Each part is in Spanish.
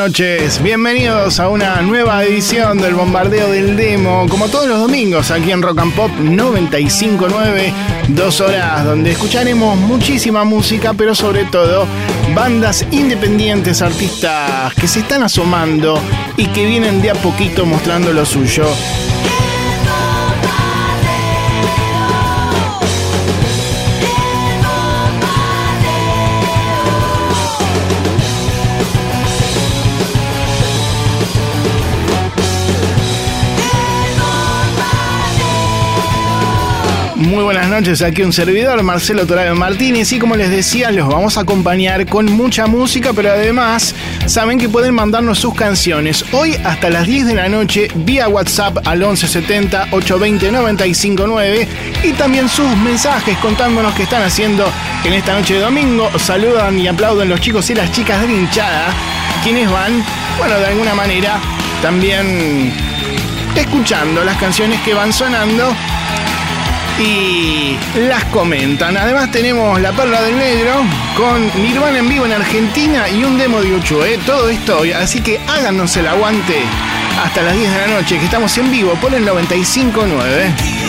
Buenas noches, bienvenidos a una nueva edición del Bombardeo del Demo, como todos los domingos aquí en Rock and Pop 959, dos horas donde escucharemos muchísima música, pero sobre todo bandas independientes, artistas que se están asomando y que vienen de a poquito mostrando lo suyo. Muy buenas noches, aquí un servidor, Marcelo Torado Martínez, y como les decía, los vamos a acompañar con mucha música, pero además saben que pueden mandarnos sus canciones. Hoy hasta las 10 de la noche vía WhatsApp al 1170 820 959 y también sus mensajes contándonos qué están haciendo en esta noche de domingo. Saludan y aplauden los chicos y las chicas de hinchada, quienes van, bueno, de alguna manera también escuchando las canciones que van sonando y las comentan. Además tenemos La Perla del Negro con Nirvana en vivo en Argentina y un demo de Uchu, ¿eh? todo esto, así que háganos el aguante hasta las 10 de la noche, que estamos en vivo por el 95.9.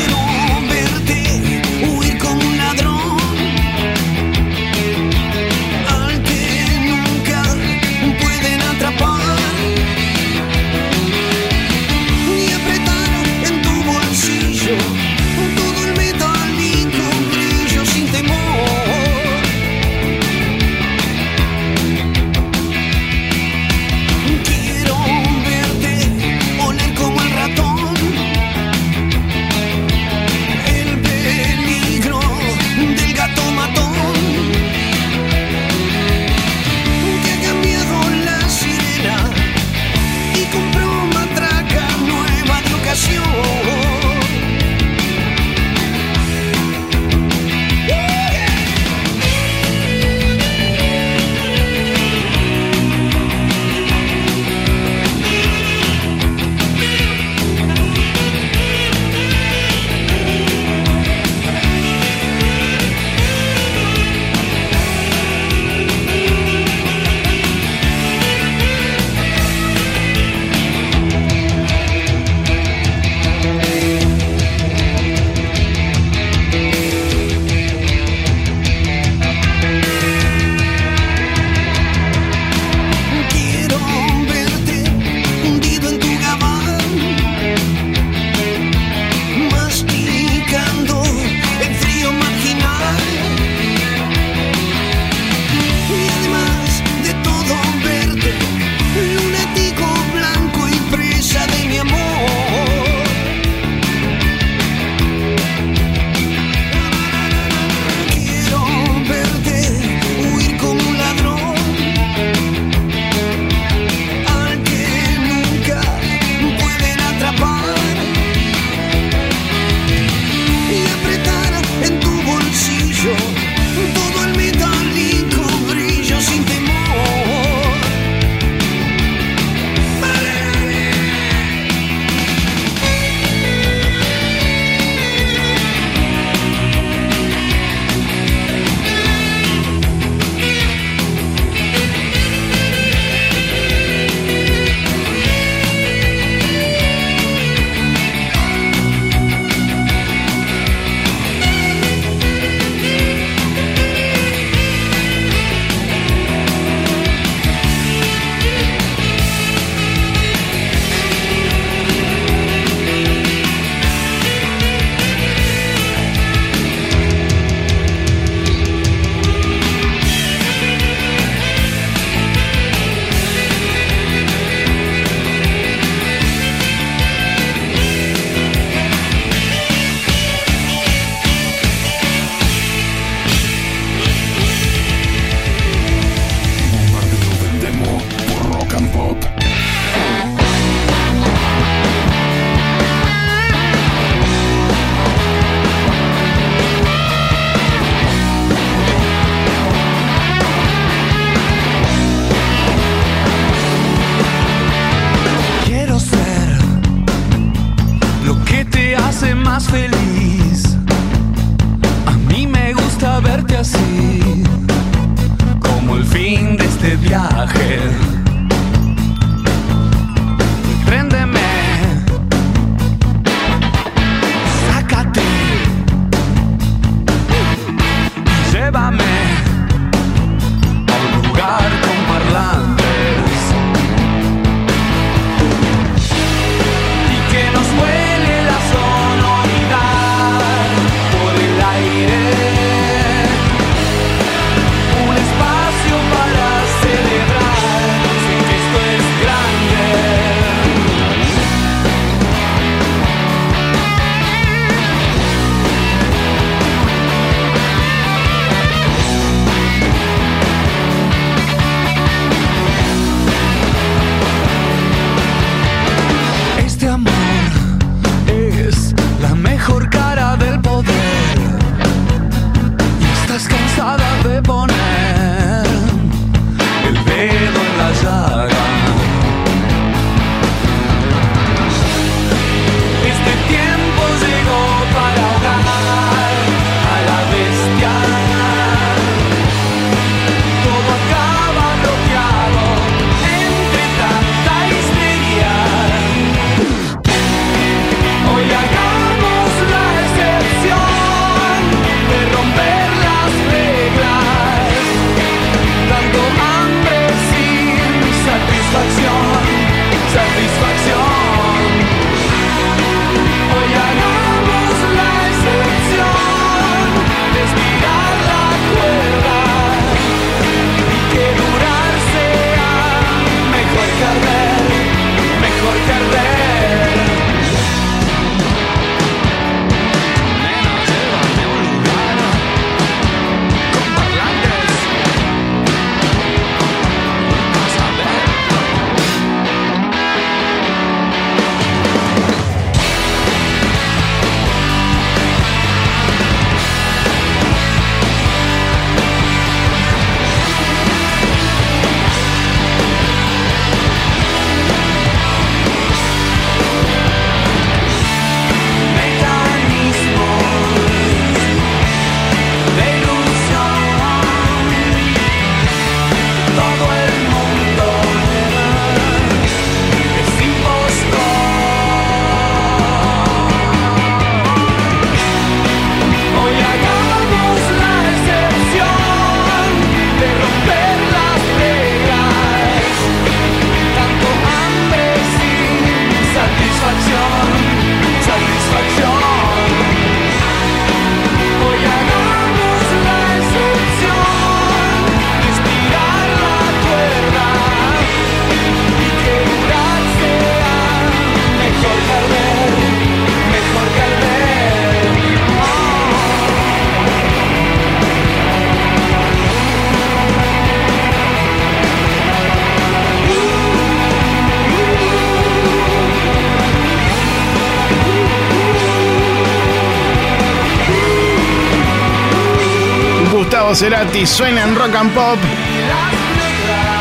Gustavo Cerati suena en rock and pop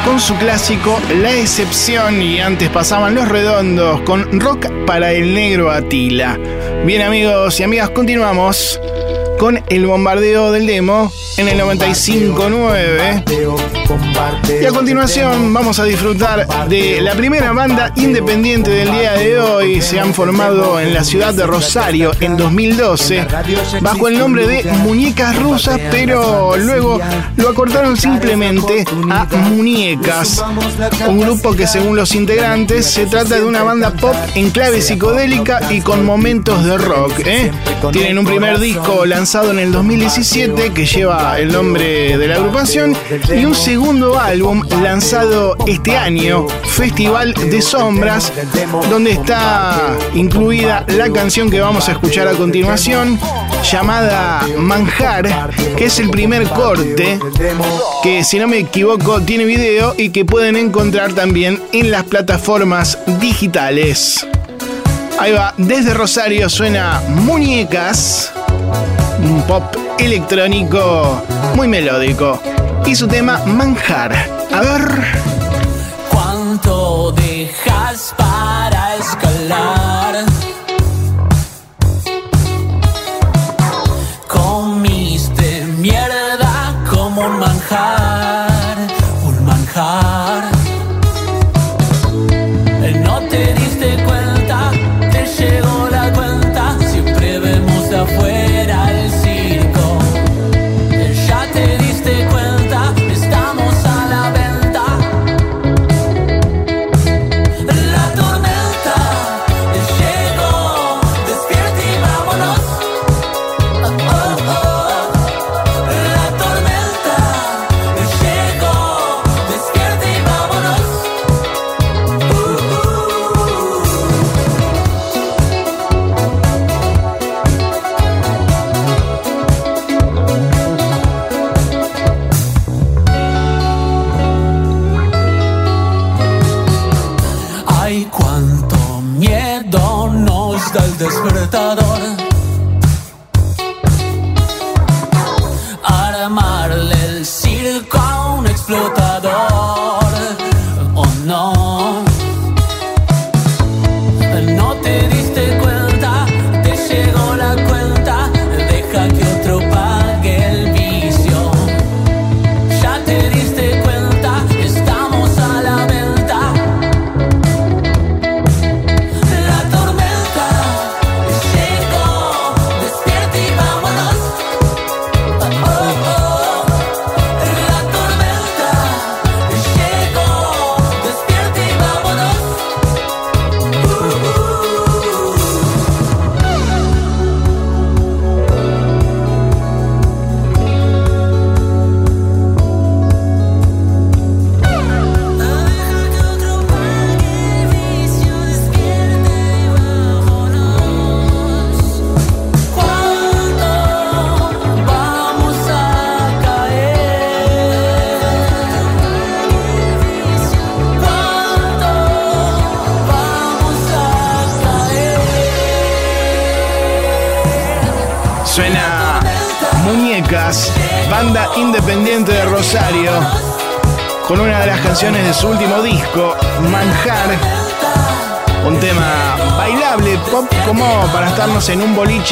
con su clásico La excepción y antes pasaban Los Redondos con Rock para el Negro Atila. Bien amigos y amigas, continuamos con el bombardeo del demo en el 95.9. Y a continuación vamos a disfrutar de la primera banda independiente del día de hoy. Se han formado en la ciudad de Rosario en 2012 bajo el nombre de Muñecas Rusas, pero luego lo acortaron simplemente a Muñecas. Un grupo que según los integrantes se trata de una banda pop en clave psicodélica y con momentos de rock. ¿eh? Tienen un primer disco lanzado en el 2017 que lleva el nombre de la agrupación y un segundo álbum lanzado este año, Festival de Sombras, donde está incluida la canción que vamos a escuchar a continuación, llamada Manjar, que es el primer corte, que si no me equivoco tiene video y que pueden encontrar también en las plataformas digitales. Ahí va, desde Rosario suena Muñecas, un pop electrónico muy melódico. Y su tema Manjar. A ver.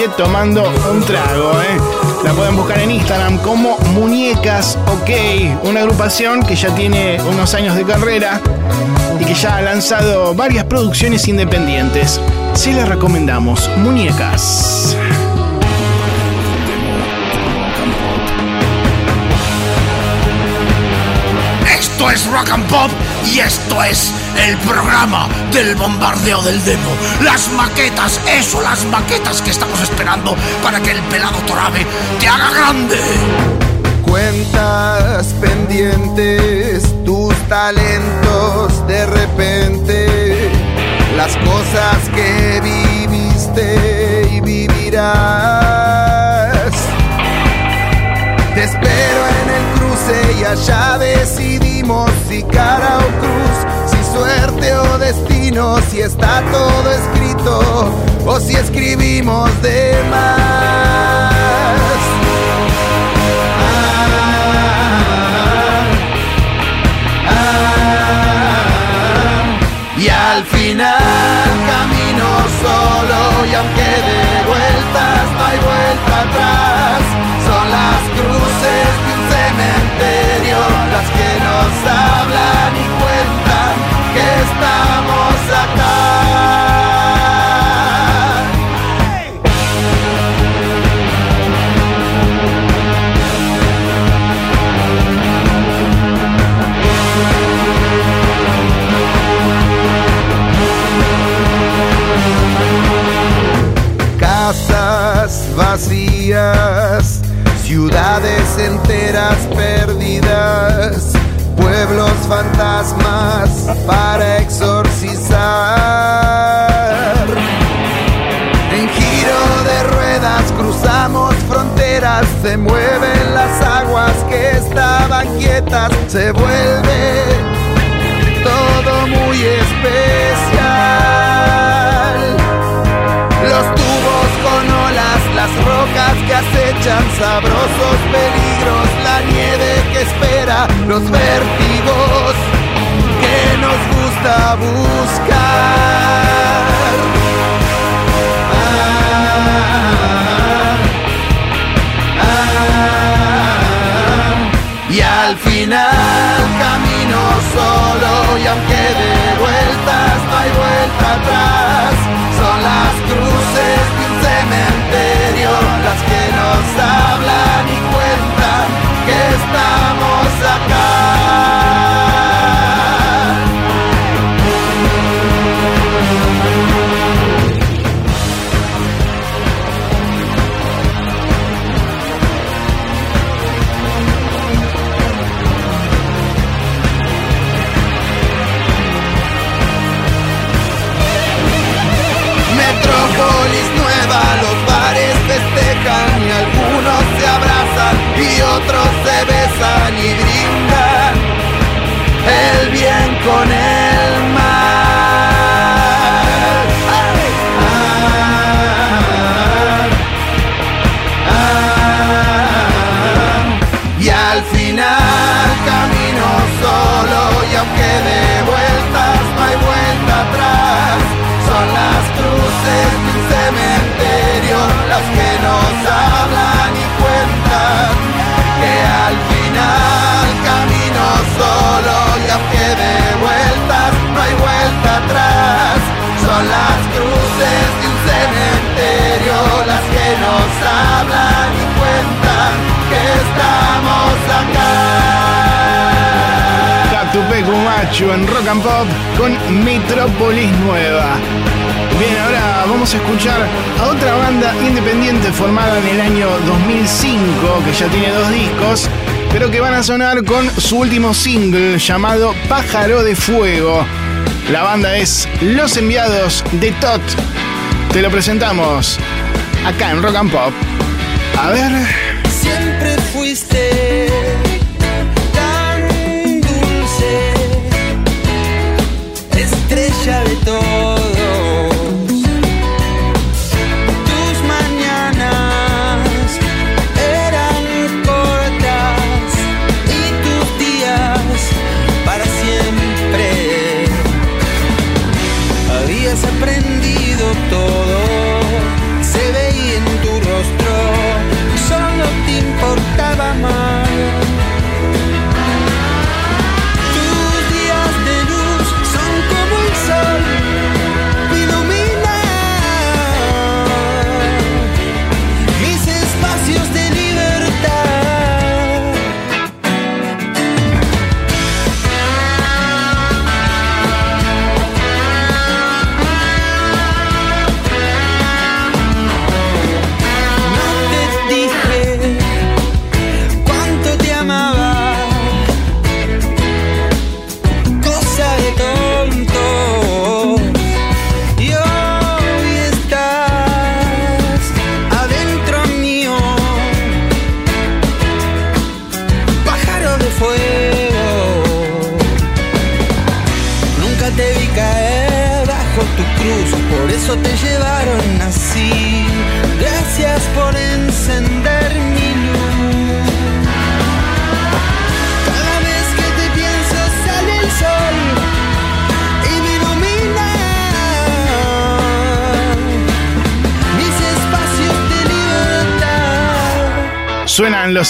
Tomando un trago. ¿eh? La pueden buscar en Instagram como Muñecas OK, una agrupación que ya tiene unos años de carrera y que ya ha lanzado varias producciones independientes. Sí les recomendamos Muñecas. Es Rock and Pop y esto es el programa del bombardeo del demo. Las maquetas, eso, las maquetas que estamos esperando para que el pelado Torabe te haga grande. Cuentas pendientes, tus talentos de repente, las cosas que viviste y vivirás. Te espero en el cruce y allá si cara o cruz, si suerte o destino, si está todo escrito o si escribimos de más. Ah, ah, y al final camino solo y aunque de vueltas no hay vuelta atrás, son las cruces de un cementerio. yourself con su último single llamado Pájaro de Fuego. La banda es Los Enviados de Tot. Te lo presentamos acá en Rock and Pop. A ver.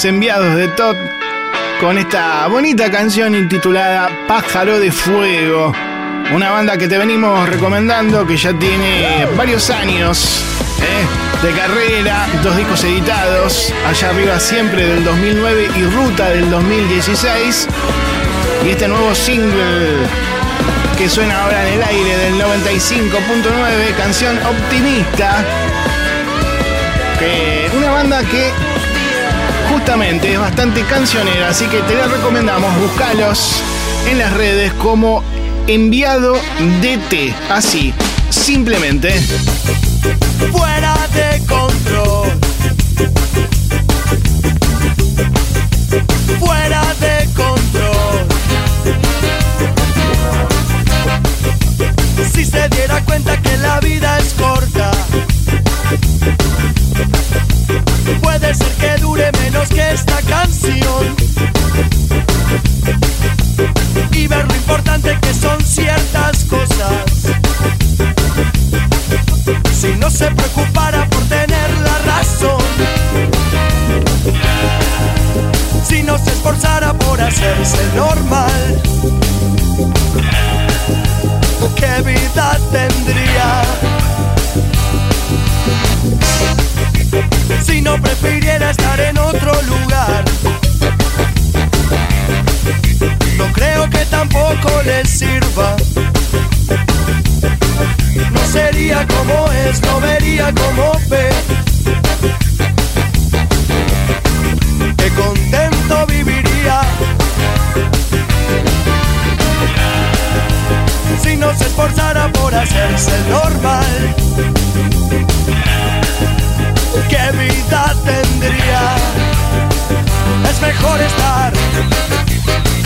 enviados de Todd con esta bonita canción intitulada Pájaro de Fuego. Una banda que te venimos recomendando que ya tiene varios años ¿eh? de carrera, dos discos editados, allá arriba siempre del 2009 y Ruta del 2016. Y este nuevo single que suena ahora en el aire del 95.9, canción optimista. Que una banda que Justamente, es bastante cancionera, así que te la recomendamos. Buscalos en las redes como enviado DT. Así, simplemente. fuera de control. Fuera de control. Si se diera cuenta que la vida es corta, puede ser que dure menos que esta canción. Y ver lo importante que son ciertas cosas si no se preocupara por tener la razón, si no se esforzara por hacerse normal, ¿qué vida tendría? Si no prefiriera estar en otro lugar, no creo que tampoco le sirva no sería como es, no vería como ve. Que contento viviría si no se esforzara por hacerse normal. ¿Qué vida tendría? Es mejor estar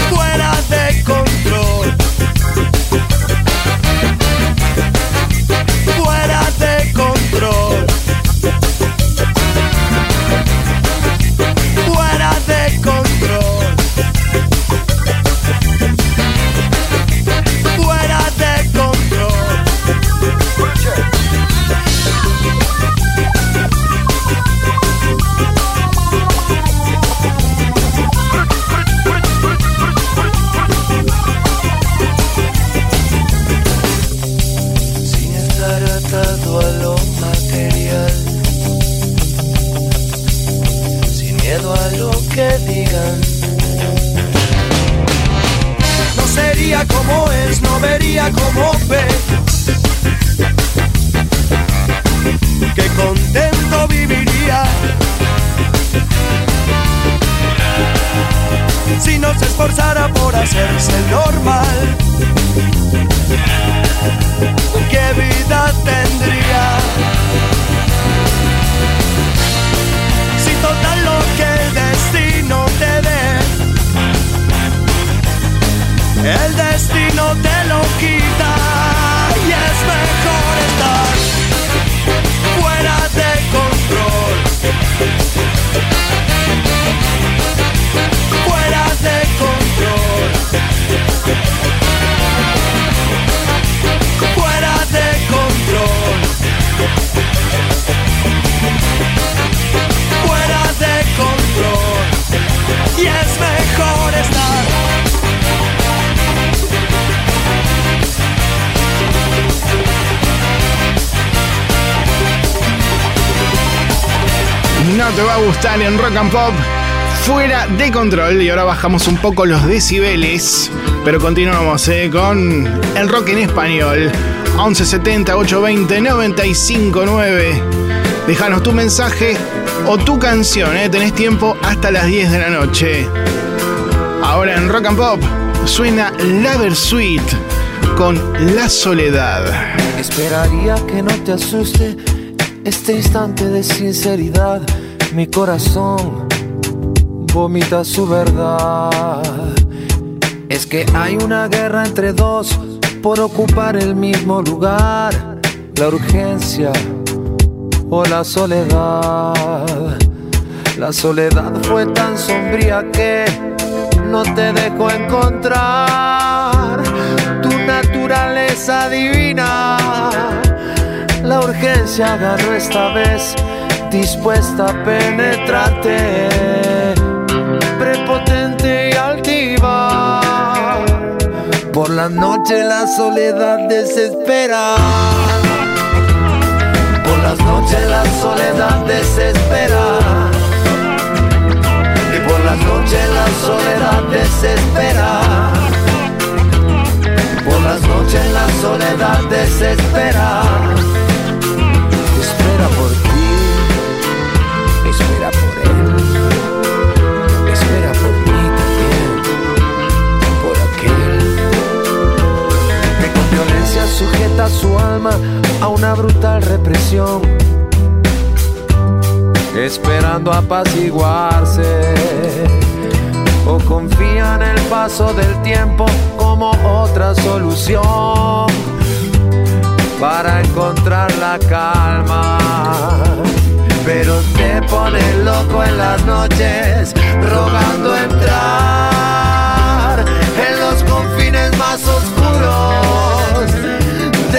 fuera de control. fuera de control. Rock and Pop. Fuera de control. Y ahora bajamos un poco los decibeles. Pero continuamos eh, con el rock en español. 1170 820 959. Déjanos tu mensaje o tu canción. eh, Tenés tiempo hasta las 10 de la noche. Ahora en Rock and Pop suena Lover Suite con La Soledad. Esperaría que no te asuste este instante de sinceridad. Mi corazón vomita su verdad. Es que hay una guerra entre dos por ocupar el mismo lugar. La urgencia o la soledad. La soledad fue tan sombría que no te dejó encontrar tu naturaleza divina. La urgencia agarró esta vez, dispuesta a penetrarte, prepotente y altiva. Por la noche la soledad desespera. Por las noches la soledad desespera. Y por las noches la soledad desespera. Por las noches la soledad desespera. sujeta su alma a una brutal represión, esperando apaciguarse. O confía en el paso del tiempo como otra solución para encontrar la calma. Pero te pone loco en las noches, rogando entrar en los confines más oscuros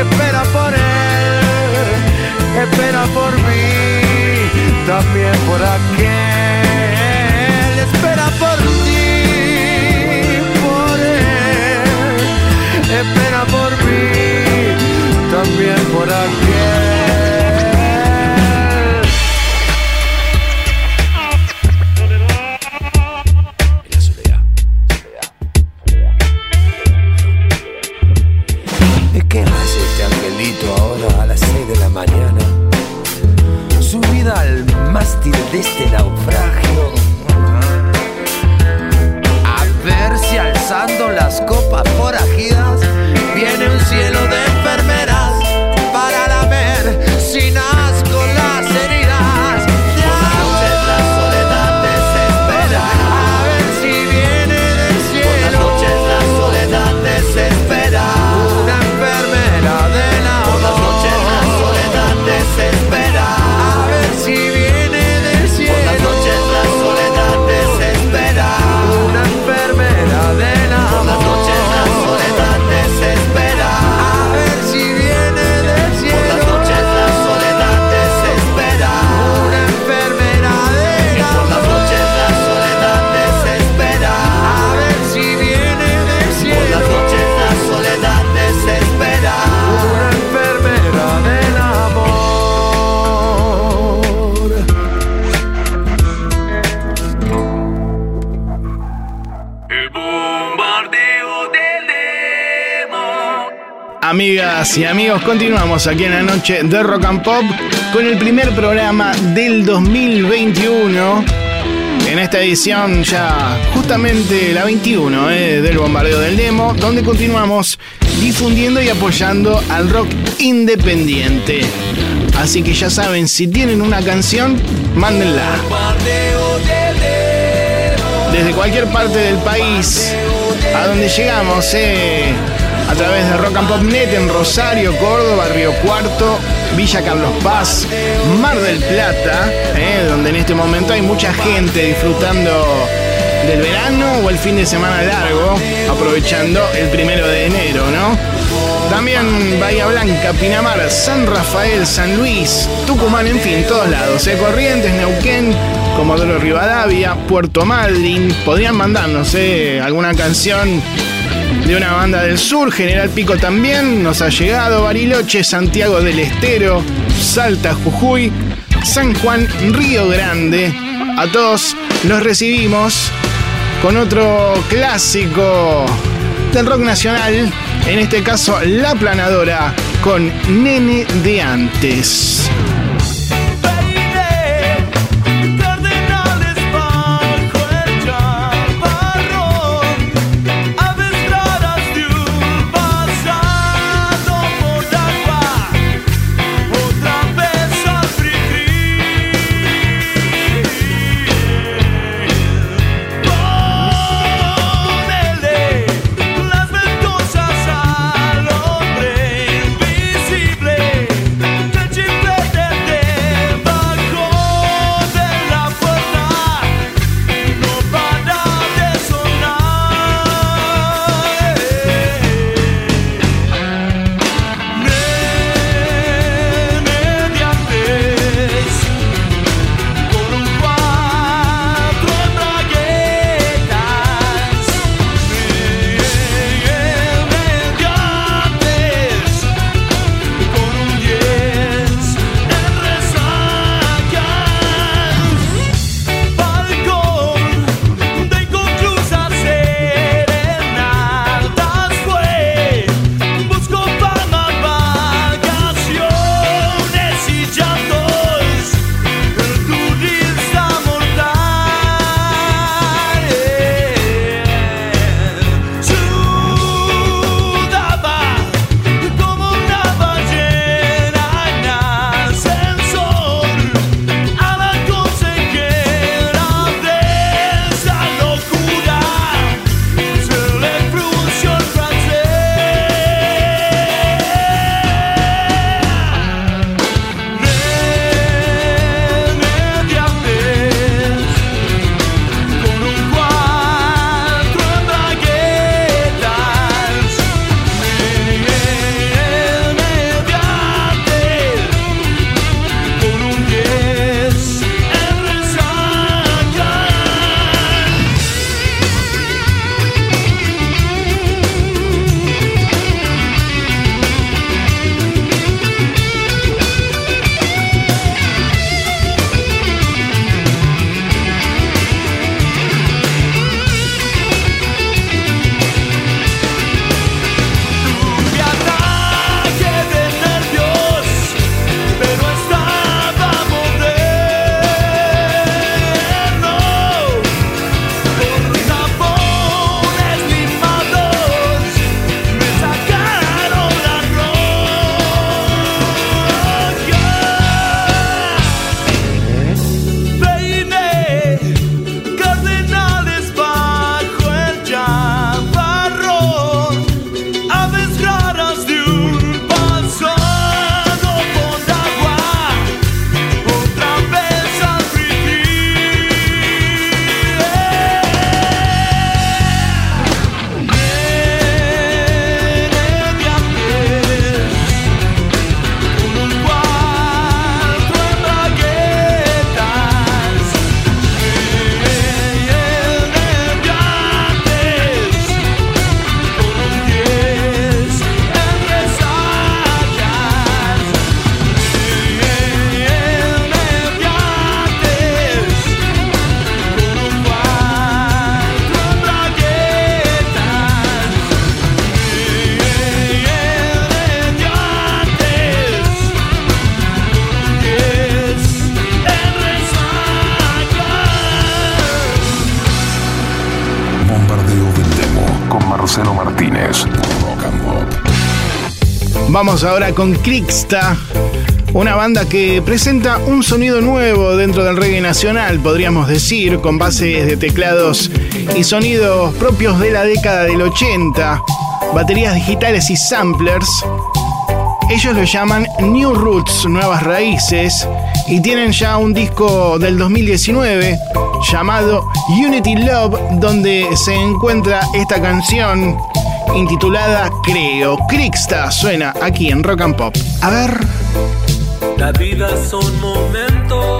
Espera por él, espera por mí, también por aquel. Espera por ti, por él, espera por mí, también por aquel. Mástil de este naufragio. A ver si alzando las copas forajidas Y amigos, continuamos aquí en la noche de Rock and Pop con el primer programa del 2021. En esta edición ya justamente la 21 eh, del bombardeo del demo, donde continuamos difundiendo y apoyando al rock independiente. Así que ya saben, si tienen una canción, mándenla. Desde cualquier parte del país, a donde llegamos, eh, a través de Rock and Pop Net en Rosario, Córdoba, Río Cuarto, Villa Carlos Paz, Mar del Plata, eh, donde en este momento hay mucha gente disfrutando del verano o el fin de semana largo, aprovechando el primero de enero, ¿no? También Bahía Blanca, Pinamar, San Rafael, San Luis, Tucumán, en fin, todos lados. ¿eh? Corrientes, Neuquén, Comodoro Rivadavia, Puerto Madryn. Podrían mandarnos ¿eh? alguna canción de una banda del sur. General Pico también nos ha llegado. Bariloche, Santiago del Estero, Salta, Jujuy, San Juan, Río Grande. A todos los recibimos con otro clásico del rock nacional. En este caso, La Planadora con Nene de antes. Vamos ahora con Crixta, una banda que presenta un sonido nuevo dentro del reggae nacional, podríamos decir, con bases de teclados y sonidos propios de la década del 80, baterías digitales y samplers. Ellos lo llaman New Roots, Nuevas Raíces, y tienen ya un disco del 2019 llamado Unity Love, donde se encuentra esta canción intitulada Creo. Crixta suena aquí en Rock and Pop. A ver. La vida son momentos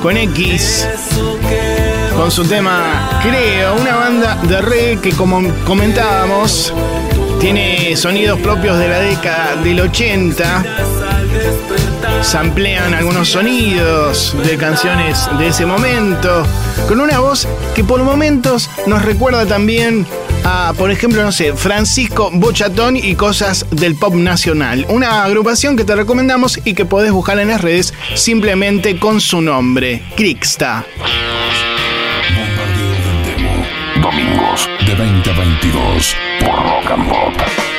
Con X. Con su tema Creo, una banda de reggae que como comentábamos tiene sonidos propios de la década del 80. Samplean algunos sonidos de canciones de ese momento, con una voz que por momentos nos recuerda también a, por ejemplo, no sé, Francisco Bochatón y cosas del pop nacional. Una agrupación que te recomendamos y que podés buscar en las redes simplemente con su nombre, Crixta. Domingos de 20 a 22 por Rock and.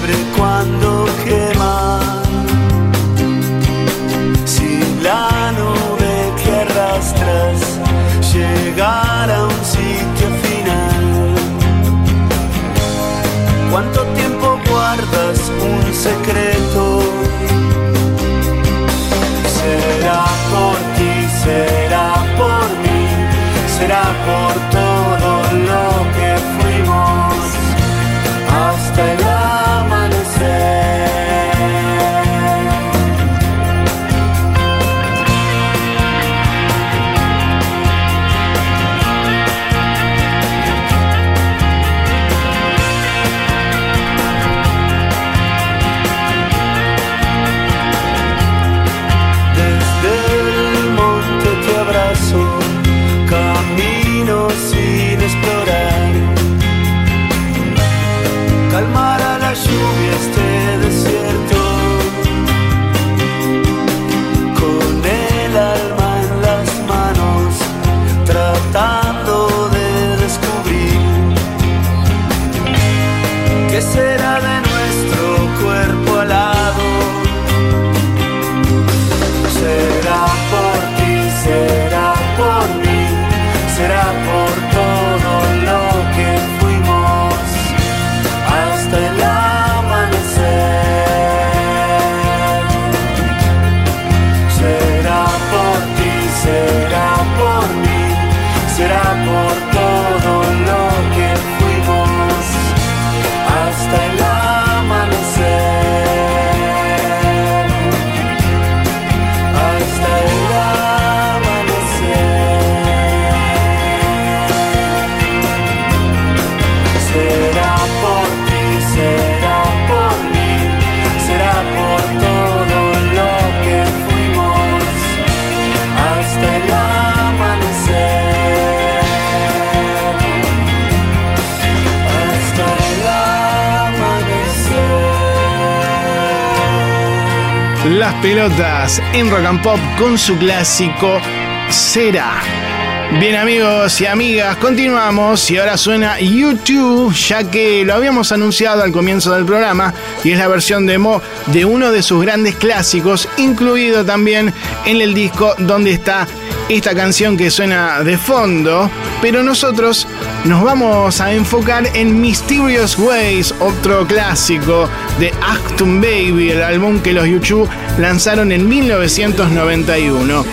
Fiebre cuando quema. Si la nube que arrastras llegara a un sitio final. ¿Cuánto tiempo guardas un secreto? Las pelotas en Rock and Pop con su clásico Será. Bien amigos y amigas, continuamos y ahora suena YouTube, ya que lo habíamos anunciado al comienzo del programa y es la versión demo de uno de sus grandes clásicos, incluido también en el disco donde está esta canción que suena de fondo, pero nosotros nos vamos a enfocar en Mysterious Ways, otro clásico de Acton Baby, el álbum que los YouTube lanzaron en 1991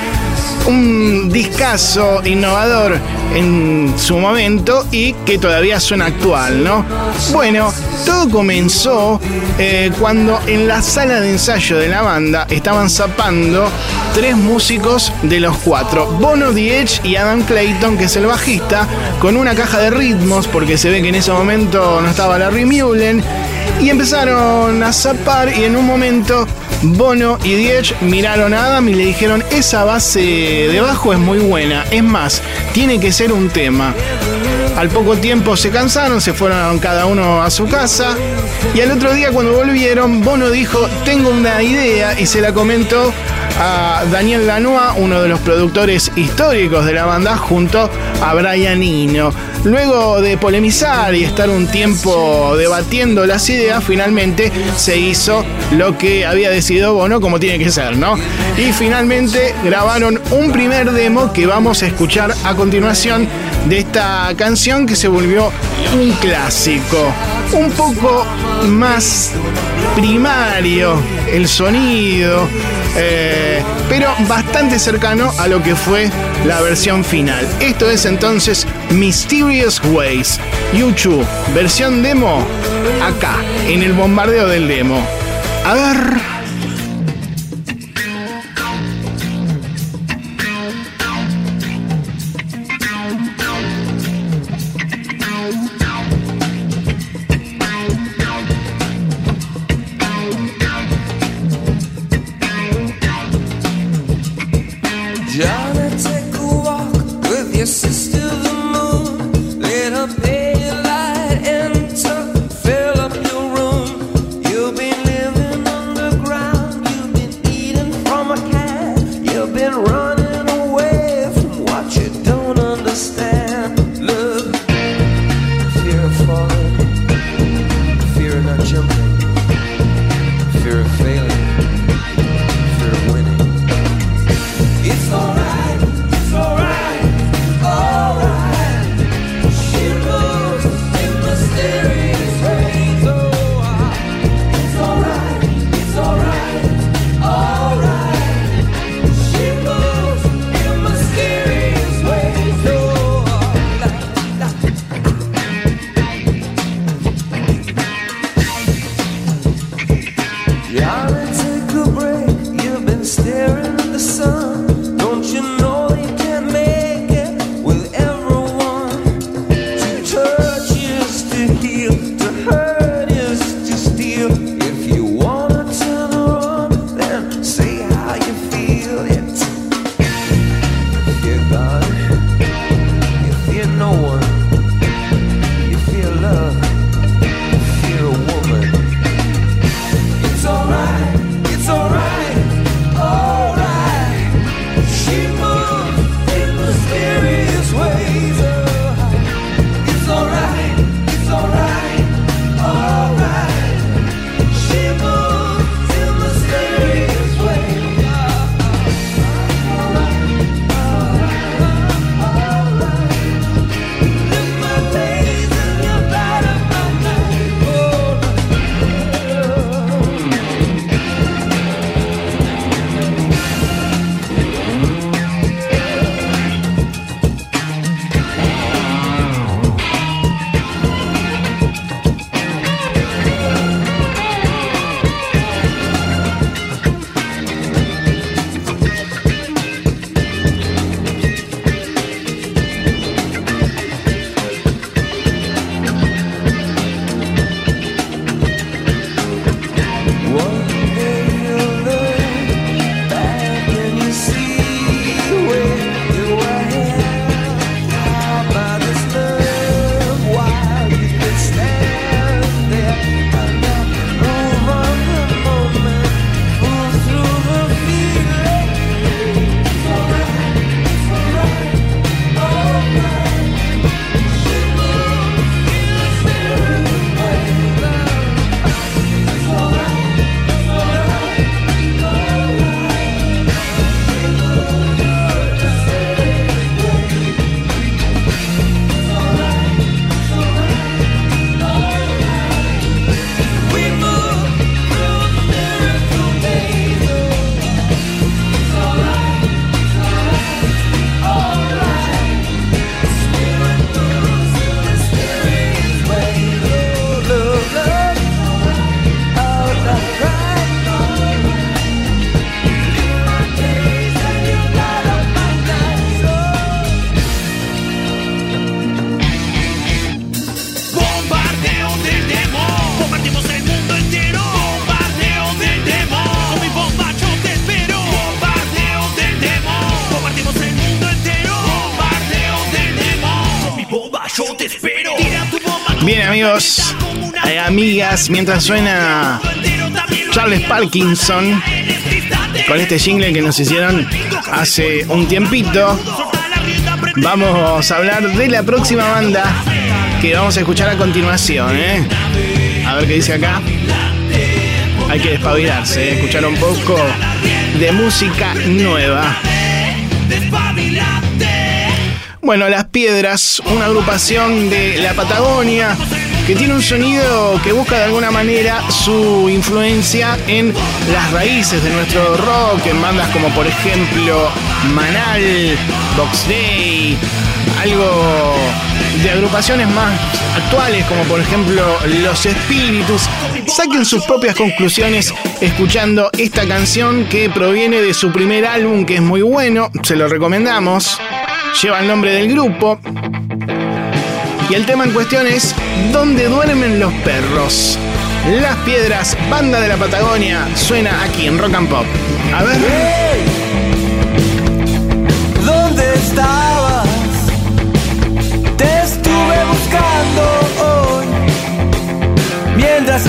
un discazo innovador en su momento y que todavía suena actual, ¿no? Bueno, todo comenzó eh, cuando en la sala de ensayo de la banda estaban zapando tres músicos de los cuatro, Bono, Edge y Adam Clayton, que es el bajista, con una caja de ritmos, porque se ve que en ese momento no estaba Larry Mullen, y empezaron a zapar y en un momento Bono y Diech miraron a Adam y le dijeron, esa base de bajo es muy buena, es más, tiene que ser un tema. Al poco tiempo se cansaron, se fueron cada uno a su casa y al otro día cuando volvieron, Bono dijo, tengo una idea y se la comentó a Daniel Lanois, uno de los productores históricos de la banda, junto a Brian Eno. Luego de polemizar y estar un tiempo debatiendo las ideas, finalmente se hizo lo que había decidido Bono como tiene que ser, ¿no? Y finalmente grabaron un primer demo que vamos a escuchar a continuación de esta canción que se volvió un clásico. Un poco más primario el sonido, eh, pero bastante cercano a lo que fue la versión final. Esto es entonces Mysterious Ways, YouTube, versión demo, acá, en el bombardeo del demo. A ver. Mientras suena Charles Parkinson con este jingle que nos hicieron hace un tiempito, vamos a hablar de la próxima banda que vamos a escuchar a continuación. ¿eh? A ver qué dice acá. Hay que despabilarse, ¿eh? escuchar un poco de música nueva. Bueno, Las Piedras, una agrupación de la Patagonia que tiene un sonido que busca de alguna manera su influencia en las raíces de nuestro rock, en bandas como por ejemplo Manal, Box Day, algo de agrupaciones más actuales como por ejemplo Los Espíritus. Saquen sus propias conclusiones escuchando esta canción que proviene de su primer álbum que es muy bueno, se lo recomendamos lleva el nombre del grupo. Y el tema en cuestión es ¿Dónde duermen los perros? Las Piedras, banda de la Patagonia, suena aquí en Rock and Pop. A ver. ¿Dónde estabas? Te estuve buscando hoy mientras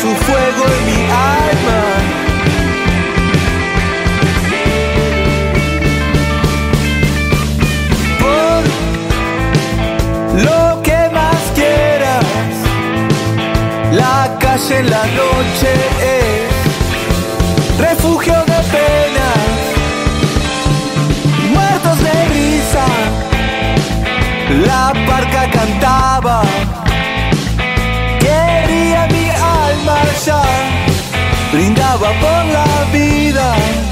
su fuego en mi alma. Por lo que más quieras, la calle en la noche es refugio de penas, muertos de risa. La parca cantaba brindaba por la vida.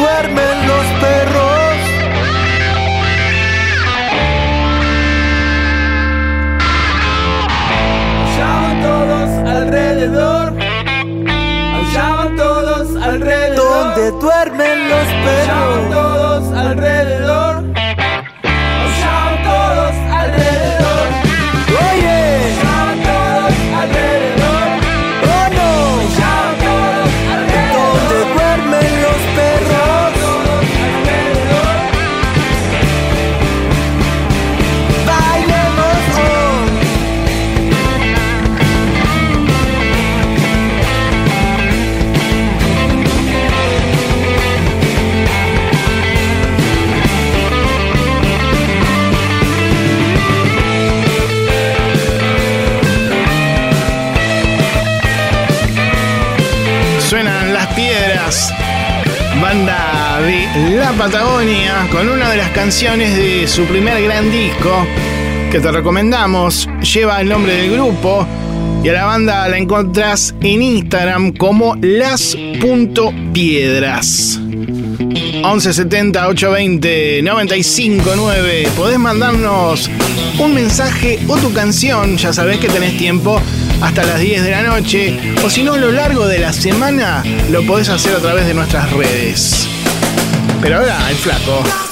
Duermen los perros. Aullaban todos alrededor. Aullaban todos alrededor. Donde duermen los Patagonia, con una de las canciones de su primer gran disco que te recomendamos. Lleva el nombre del grupo y a la banda la encontrás en Instagram como las.piedras. 1170 820 959. Podés mandarnos un mensaje o tu canción. Ya sabés que tenés tiempo hasta las 10 de la noche. O si no, a lo largo de la semana lo podés hacer a través de nuestras redes. Pero ahora, el flaco.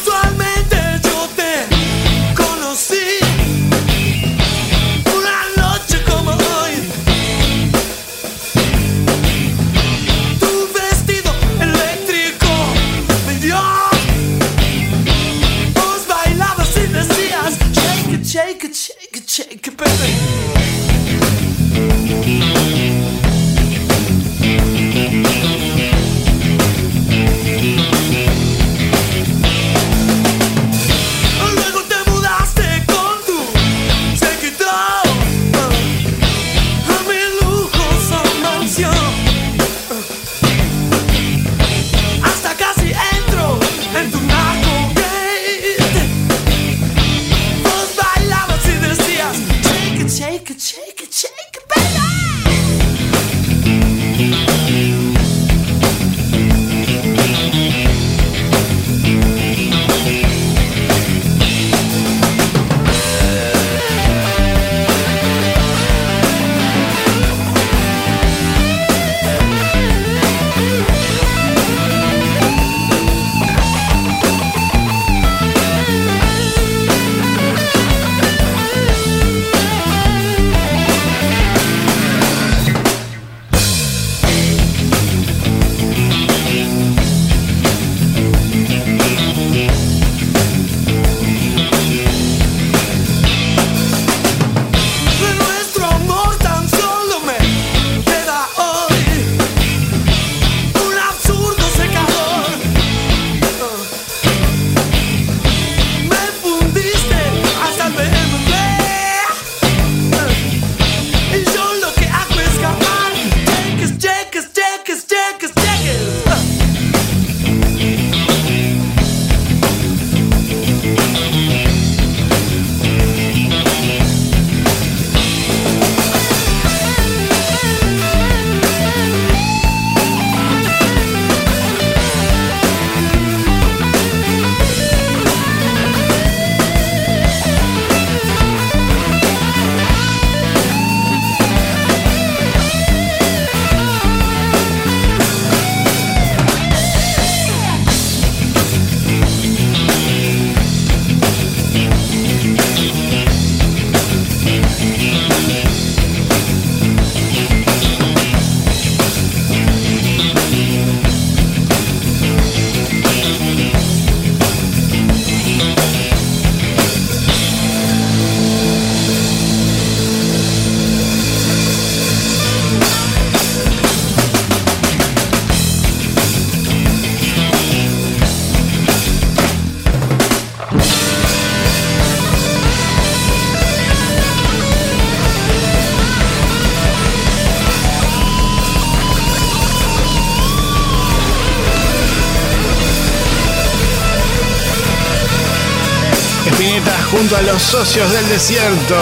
a los socios del desierto.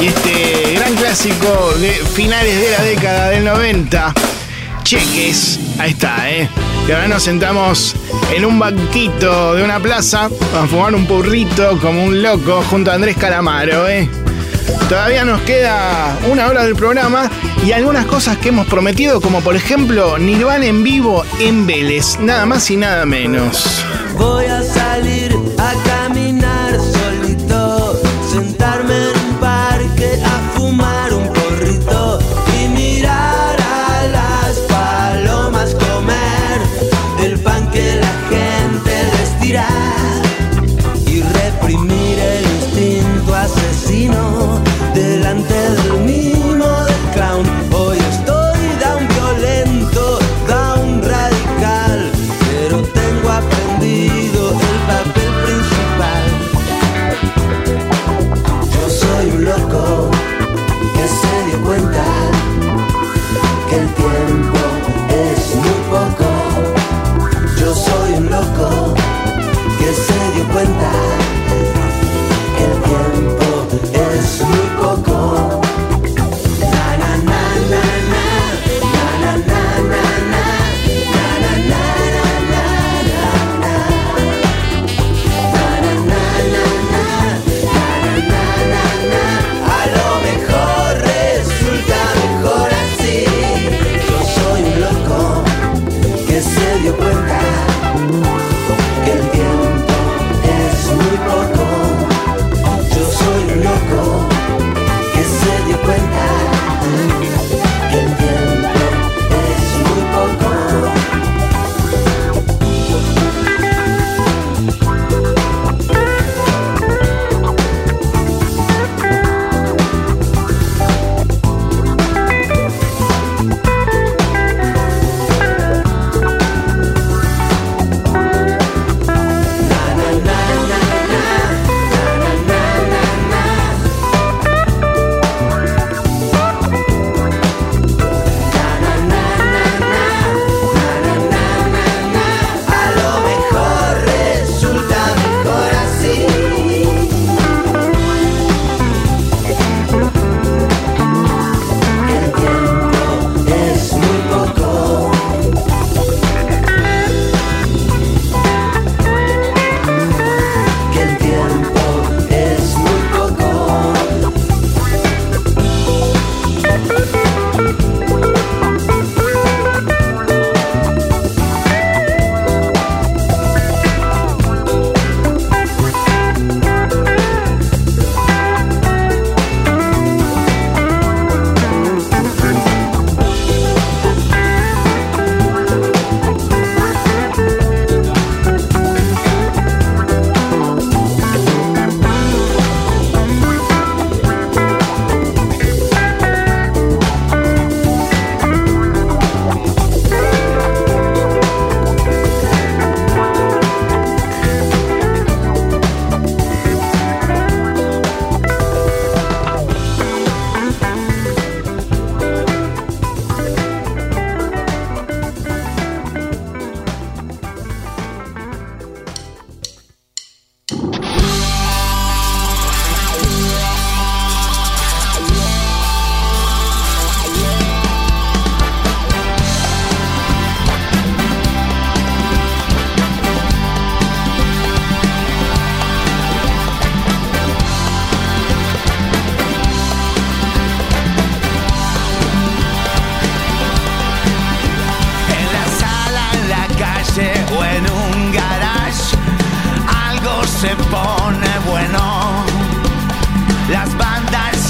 Y este gran clásico de finales de la década del 90. Cheques, ahí está, ¿eh? Y ahora nos sentamos en un banquito de una plaza a fumar un purrito como un loco junto a Andrés Calamaro, ¿eh? Todavía nos queda una hora del programa y algunas cosas que hemos prometido, como por ejemplo Nirvana en vivo en Vélez, nada más y nada menos.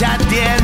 ya tiene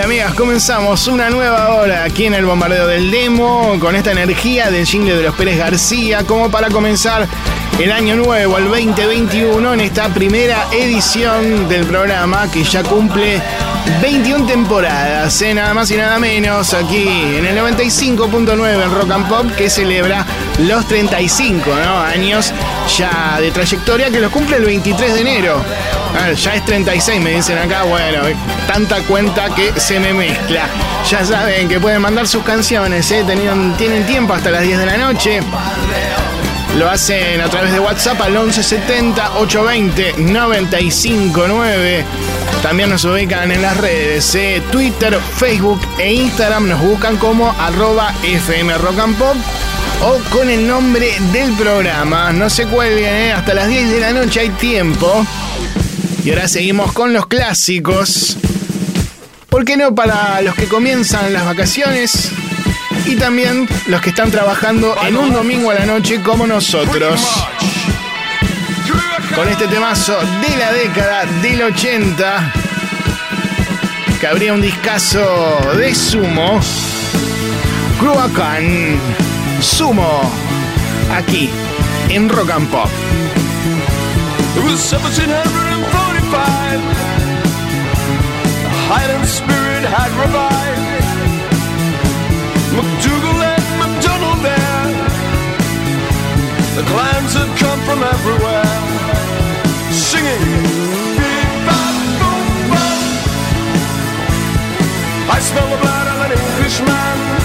horas comenzamos una nueva hora aquí en el bombardeo del demo con esta energía del jingle de los Pérez García como para comenzar el año nuevo, el 2021, en esta primera edición del programa que ya cumple 21 temporadas, ¿eh? nada más y nada menos, aquí en el 95.9 en Rock and Pop que celebra los 35 ¿no? años ya de trayectoria que lo cumple el 23 de enero. Ah, ya es 36, me dicen acá. Bueno, tanta cuenta que se me mezcla. Ya saben que pueden mandar sus canciones, ¿eh? Tenían- tienen tiempo hasta las 10 de la noche. Lo hacen a través de WhatsApp al 1170 820 959. También nos ubican en las redes, ¿eh? Twitter, Facebook e Instagram. Nos buscan como arroba FM Rock and Pop o con el nombre del programa. No se cuelguen, ¿eh? hasta las 10 de la noche hay tiempo. Y ahora seguimos con los clásicos. ¿Por qué no para los que comienzan las vacaciones? Y también los que están trabajando en un domingo a la noche como nosotros. Con este temazo de la década del 80. Que habría un discazo de sumo. Cruacan. Sumo. Aquí. En Rock and Pop. It was 1745. Highland spirit had revived. MacDougall and MacDonald there. The clans had come from everywhere, singing. I smell the blood of an Englishman.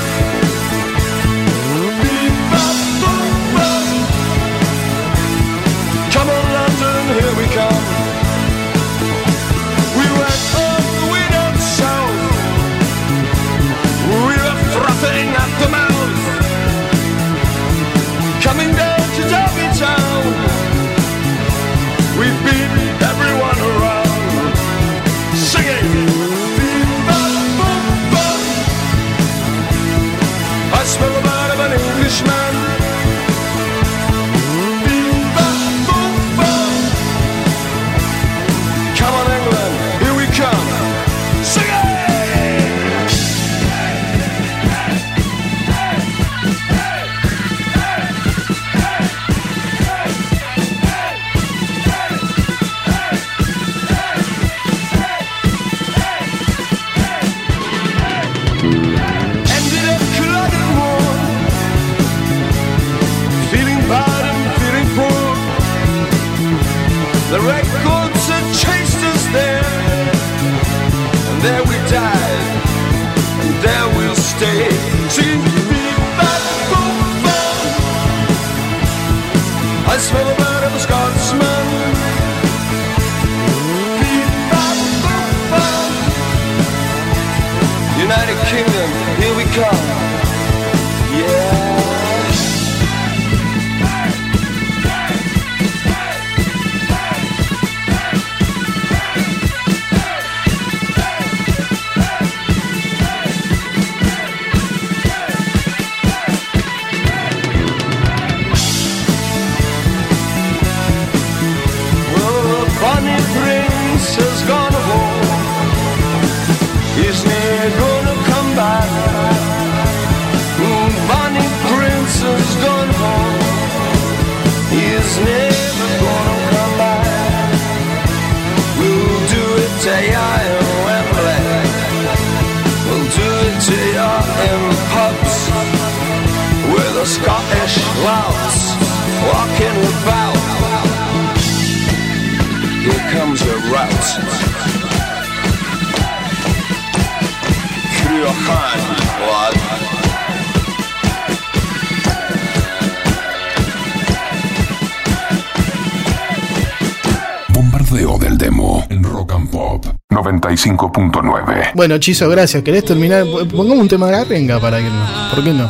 Bueno, Chizo, gracias. ¿Querés terminar? Pongamos un tema de la renga para irnos. ¿Por qué no?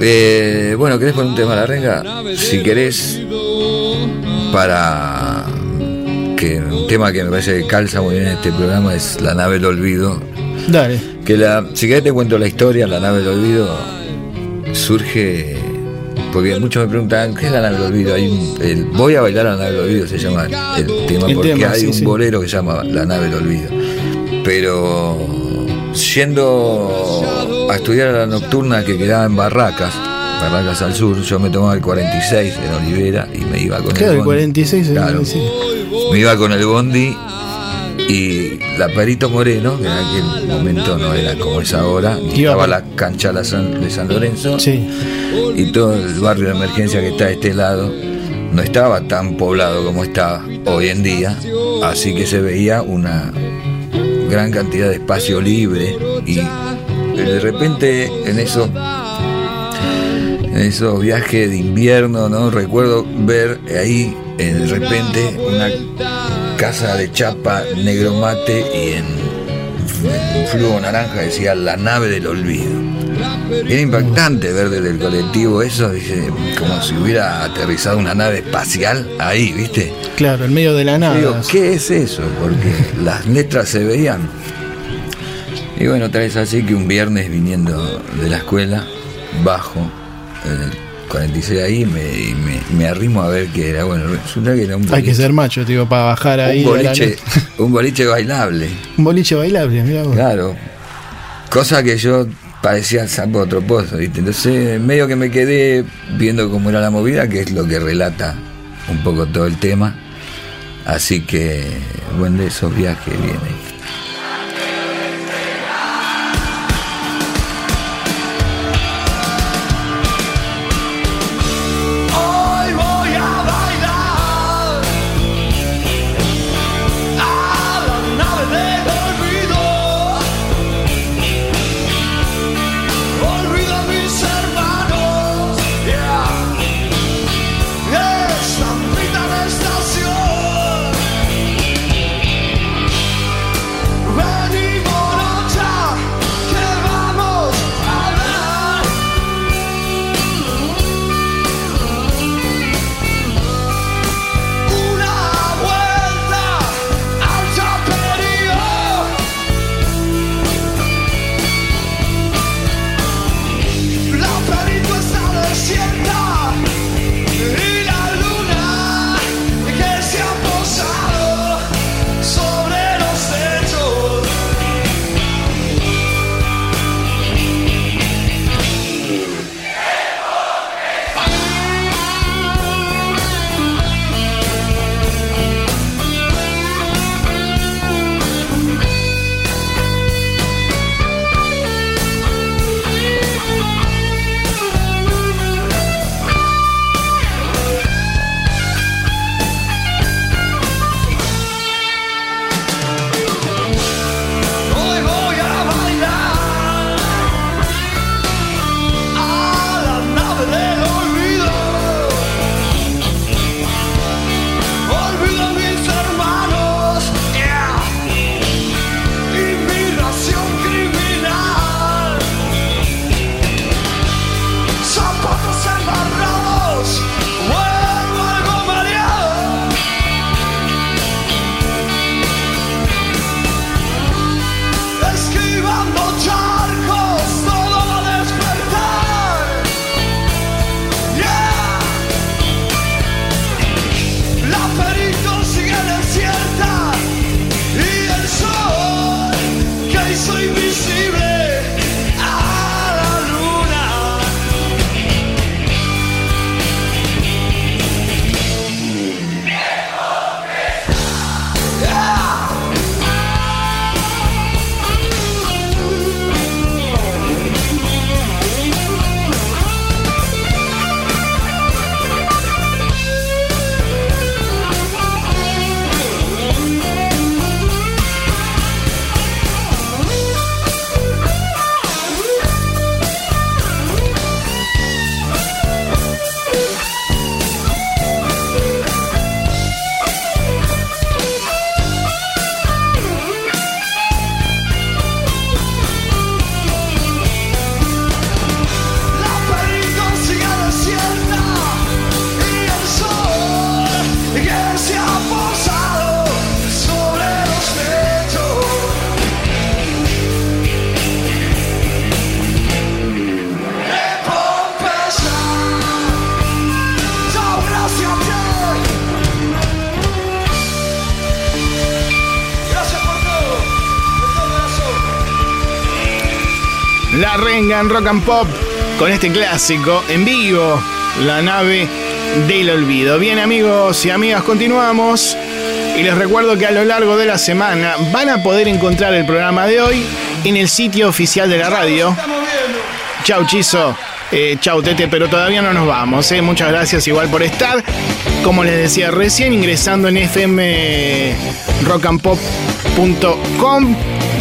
Eh, bueno, ¿querés poner un tema a la renga? Si querés, para que un tema que me parece que calza muy bien en este programa es La nave del olvido. Dale. Que la, si querés te cuento la historia, La nave del olvido surge porque muchos me preguntan, ¿qué es La nave del olvido? Hay un- el, Voy a bailar La nave del olvido, se llama el tema, El porque tema, hay sí, un sí. bolero que se llama La nave del olvido. Pero yendo a estudiar a la nocturna que quedaba en Barracas, Barracas al sur, yo me tomaba el 46 en Olivera y me iba con Claro, el el bondi. 46 Claro. sí. Me iba con el bondi y la Perito Moreno, que en aquel momento no era como es ahora, estaba la cancha de San Lorenzo Sí. y todo el barrio de emergencia que está de este lado no estaba tan poblado como está hoy en día, así que se veía una gran cantidad de espacio libre y de repente en eso en esos viajes de invierno, ¿no? Recuerdo ver ahí de repente una casa de chapa negro mate y en, en flujo naranja decía la nave del olvido. Era impactante ver desde el colectivo eso, dice, como si hubiera aterrizado una nave espacial ahí, ¿viste? Claro, en medio de la nada. Digo, ¿qué es eso? Porque las letras se veían. Y bueno, tal vez así que un viernes viniendo de la escuela, bajo el 46 ahí y me, me, me arrimo a ver qué era. Bueno, resulta que era un Hay boliche, que ser macho, tío, para bajar ahí. un boliche, un boliche bailable. Un boliche bailable, vos. Claro. Cosa que yo parecía el sapo de otro pozo, ¿viste? Entonces, medio que me quedé viendo cómo era la movida, que es lo que relata un poco todo el tema. Así que, bueno, de esos viajes viene. Rock and Pop con este clásico en vivo, La nave del olvido. Bien amigos y amigas, continuamos. Y les recuerdo que a lo largo de la semana van a poder encontrar el programa de hoy en el sitio oficial de la radio. Chau Chizo, eh, chau Tete, pero todavía no nos vamos. eh. Muchas gracias igual por estar. Como les decía recién, ingresando en fmrockandpop.com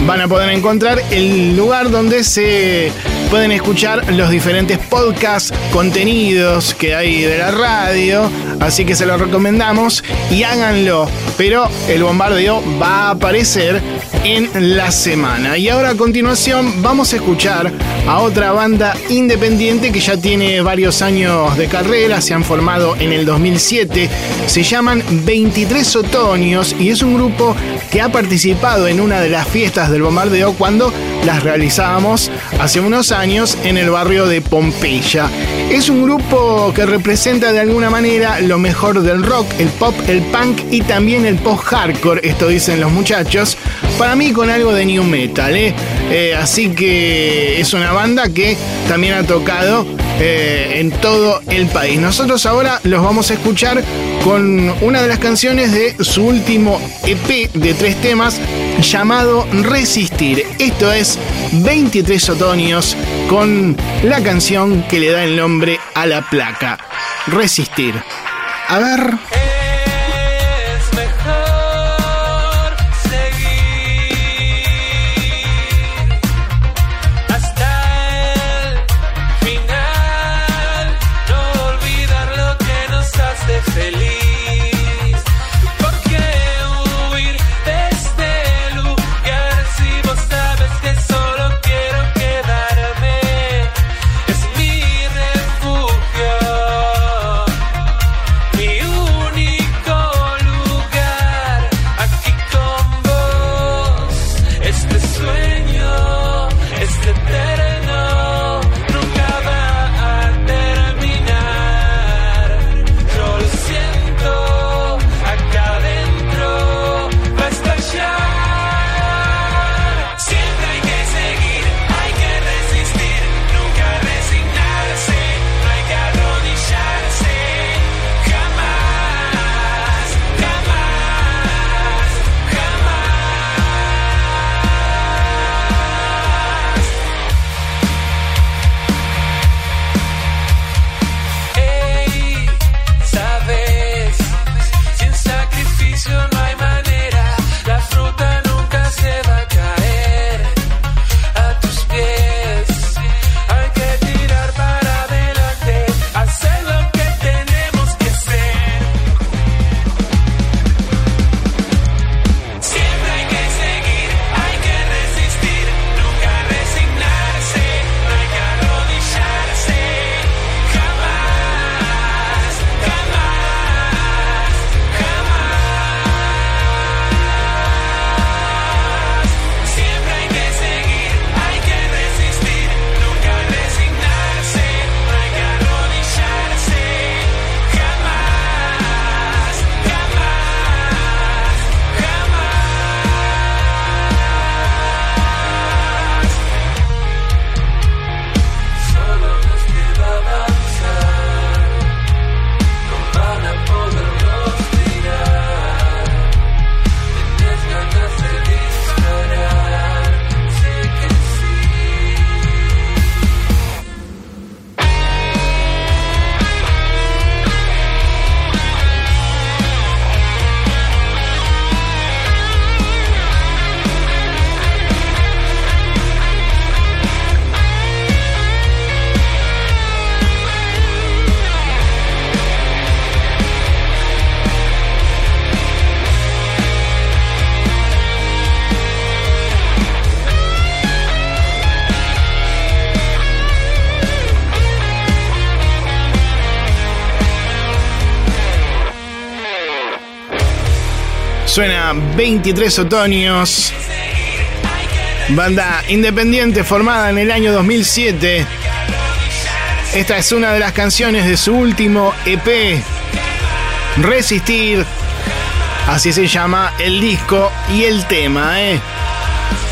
van a poder encontrar el lugar donde se pueden escuchar los diferentes podcasts, contenidos que hay de la radio. Así que se los recomendamos y háganlo. Pero el bombardeo va a aparecer en la semana. Y ahora a continuación vamos a escuchar a otra banda independiente que ya tiene varios años de carrera, se han formado en el 2007, se llaman 23 Otoños y es un grupo que ha participado en una de las fiestas del bombardeo cuando las realizábamos hace unos años en el barrio de Pompeya. Es un grupo que representa de alguna manera lo mejor del rock, el pop, el punk y también el post-hardcore, esto dicen los muchachos, para mí con algo de new metal. ¿eh? Eh, así que es una banda que también ha tocado eh, en todo el país. Nosotros ahora los vamos a escuchar con una de las canciones de su último EP de tres temas llamado Resistir. Esto es 23 otoños con la canción que le da el nombre a la placa. Resistir. A ver. 23 otoños. Banda independiente formada en el año 2007. Esta es una de las canciones de su último EP. Resistir. Así se llama el disco y el tema, ¿eh?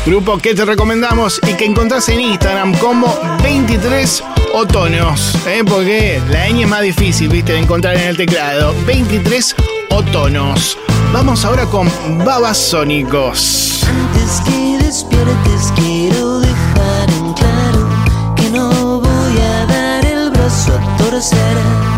Grupo que te recomendamos y que encontrás en Instagram como 23 otonos. ¿eh? Porque la ñ es más difícil, viste, de encontrar en el teclado. 23 otonos. Vamos ahora con Babasónicos. Antes que despiertes quiero dejar en claro que no voy a dar el brazo a torcer.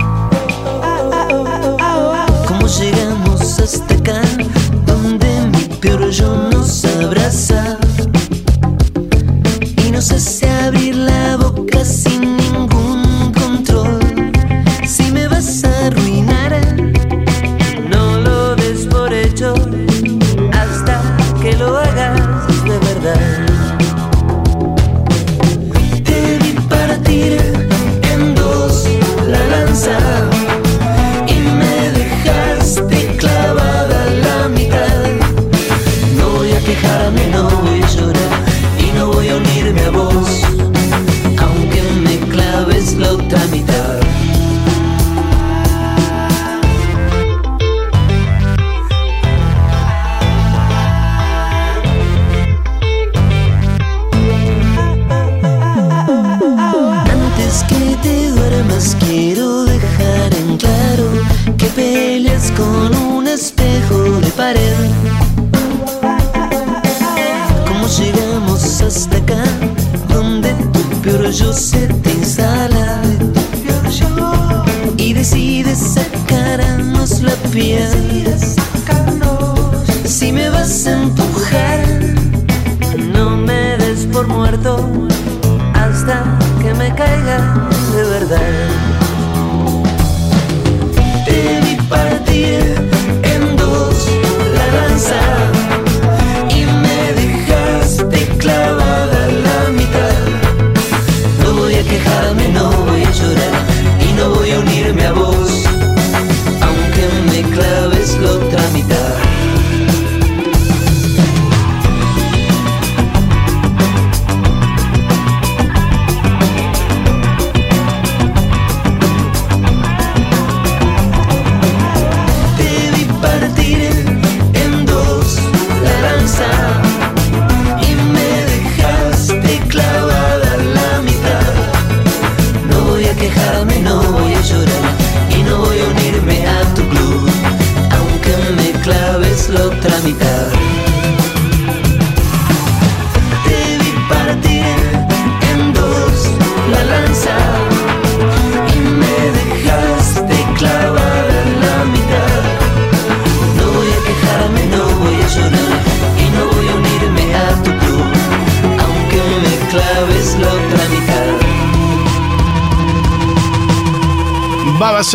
bien.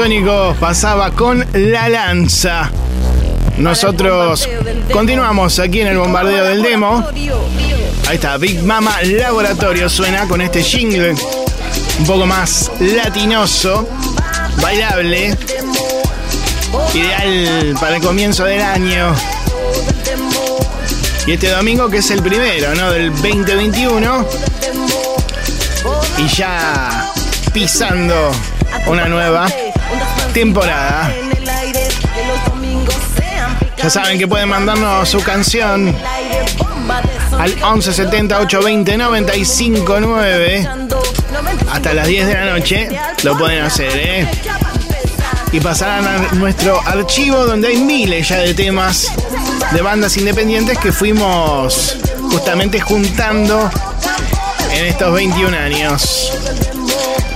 Babasónicos pasaba con La Lanza. Nosotros continuamos aquí en el bombardeo del demo. Ahí está, Big Mama Laboratorio suena con este jingle un poco más latinoso, bailable, ideal para el comienzo del año. Y este domingo que es el primero, ¿no? Del 2021. Y ya pisando una nueva temporada. Ya saben que pueden mandarnos su canción al 11 70 820 95 9 hasta las 10 de la noche. Lo pueden hacer, ¿eh? Y pasarán a nuestro archivo donde hay miles ya de temas de bandas independientes que fuimos justamente juntando en estos 21 años.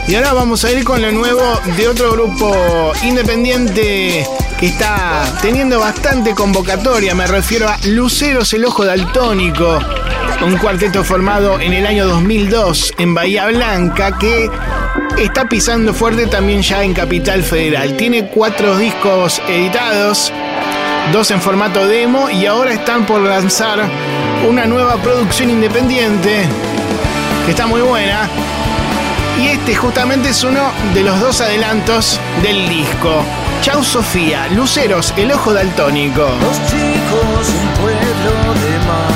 Y ahora vamos a ir con lo nuevo de otro grupo independiente que está teniendo bastante convocatoria. Me refiero a Luceros, el Ojo Daltónico. Un cuarteto formado en el año 2002 en Bahía Blanca que está pisando fuerte también ya en Capital Federal. Tiene cuatro discos editados, dos en formato demo y ahora están por lanzar una nueva producción independiente que está muy buena. Y este justamente es uno de los dos adelantos del disco. Chau Sofía, Luceros, el ojo daltónico. Los chicos, un pueblo de mármol.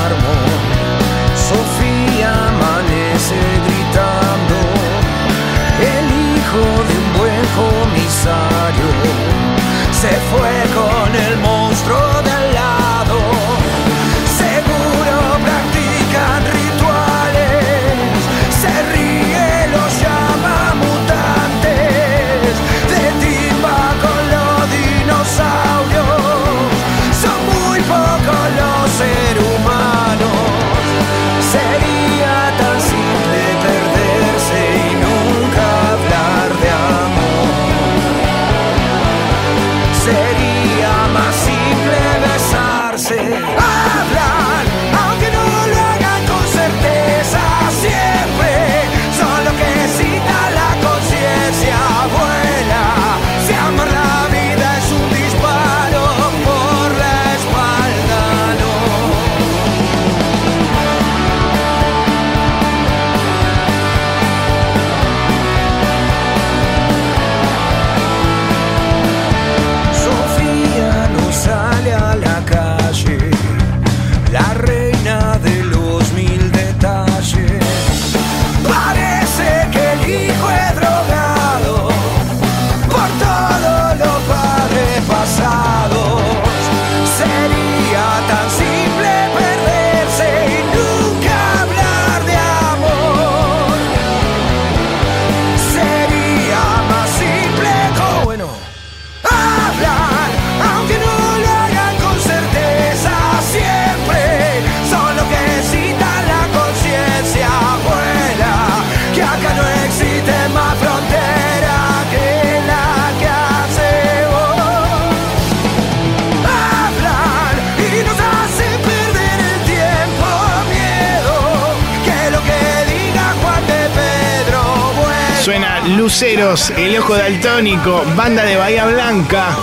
Suena Luceros, el ojo daltónico, banda de Bahía Blanca,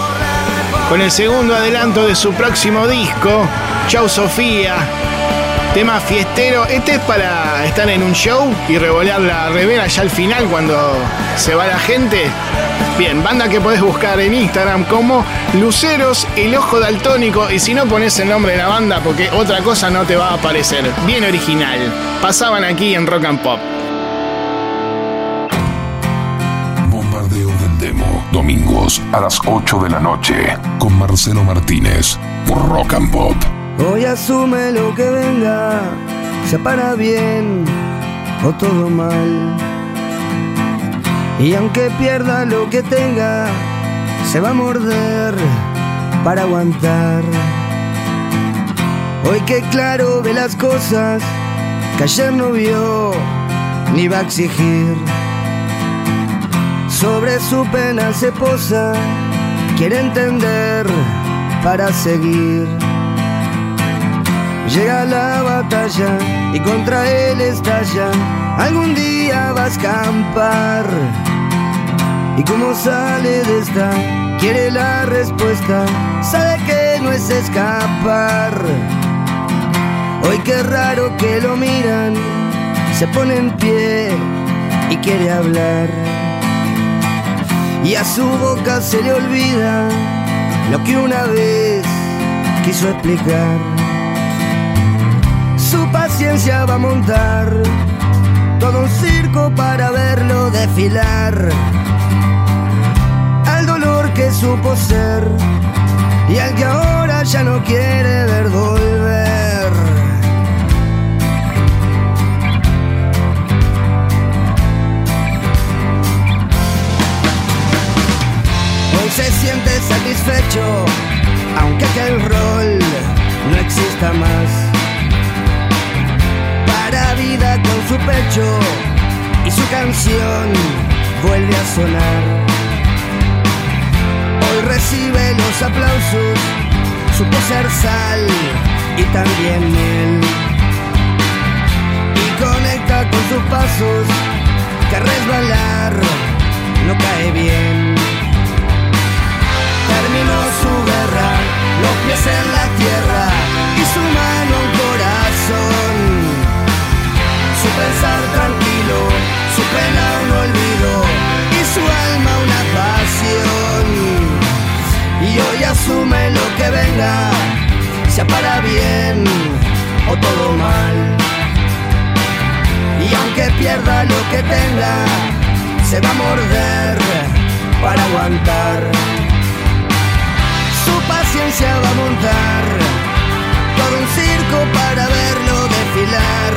con el segundo adelanto de su próximo disco, Chau Sofía. Tema fiestero, este es para estar en un show y revolear la revera ya al final cuando se va la gente. Bien, banda que podés buscar en Instagram como Luceros, el ojo daltónico y si no pones el nombre de la banda porque otra cosa no te va a aparecer. Bien original. Pasaban aquí en Rock and Pop. A las 8 de la noche. Con Marcelo Martínez. Por Rock and Pop. Hoy asume lo que venga, sea para bien o todo mal. Y aunque pierda lo que tenga, se va a morder para aguantar. Hoy que claro ve las cosas que ayer no vio ni va a exigir. Sobre su pena se posa, quiere entender para seguir. Llega la batalla y contra él estalla. Algún día va a escampar. Y como sale de esta, quiere la respuesta. Sabe que no es escapar. Hoy qué raro que lo miran. Se pone en pie y quiere hablar. Y a su boca se le olvida lo que una vez quiso explicar su paciencia va a montar todo un circo para verlo desfilar. Al dolor que supo ser y al que ahora ya no quiere ver volver. Se siente satisfecho, aunque aquel rol no exista más para vida con su pecho y su canción vuelve a sonar. Hoy recibe los aplausos, supo ser sal y también miel. Y conecta con sus pasos, que resbalar no cae bien. Terminó su guerra, los pies en la tierra y su mano un corazón su pensar tranquilo, su pena un olvido y su alma una pasión. Y hoy asume lo que venga, sea para bien o todo mal. Y aunque pierda lo que tenga, se va a morder para aguantar. Su paciencia va a montar todo un circo para verlo desfilar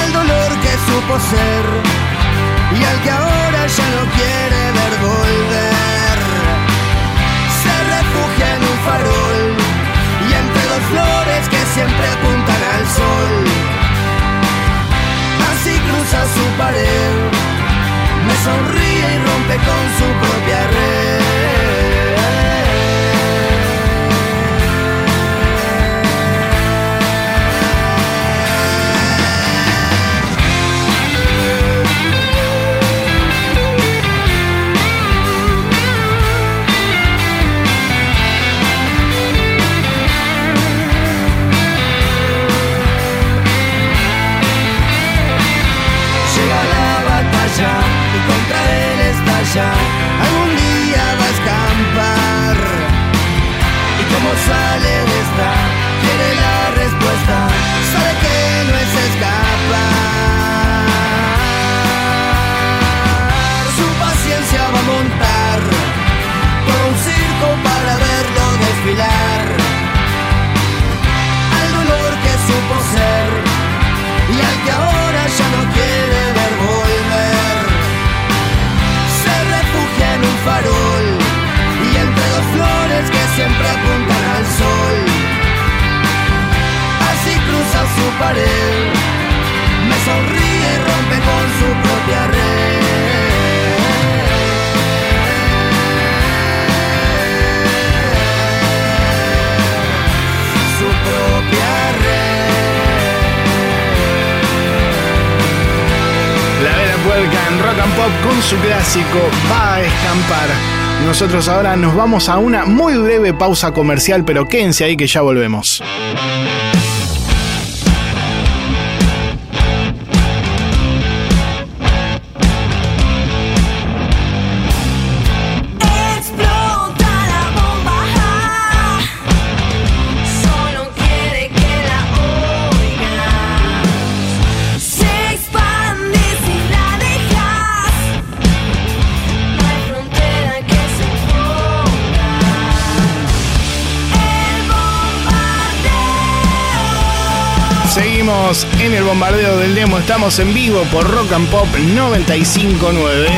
al dolor que supo ser y al que ahora ya no quiere ver volver. Se refugia en un farol y entre dos flores que siempre apuntan al sol. Así cruza su pared, me sonríe y rompe con su propia red. marcha algún día va a escampar. Y como sabe su pared, me sonríe y rompe con su propia red. Su propia red. La vela vuelca en rock and pop con su clásico va a escampar. Nosotros ahora nos vamos a una muy breve pausa comercial, pero quédense ahí que ya volvemos. Bombardeo del demo, estamos en vivo por Rock and Pop 959.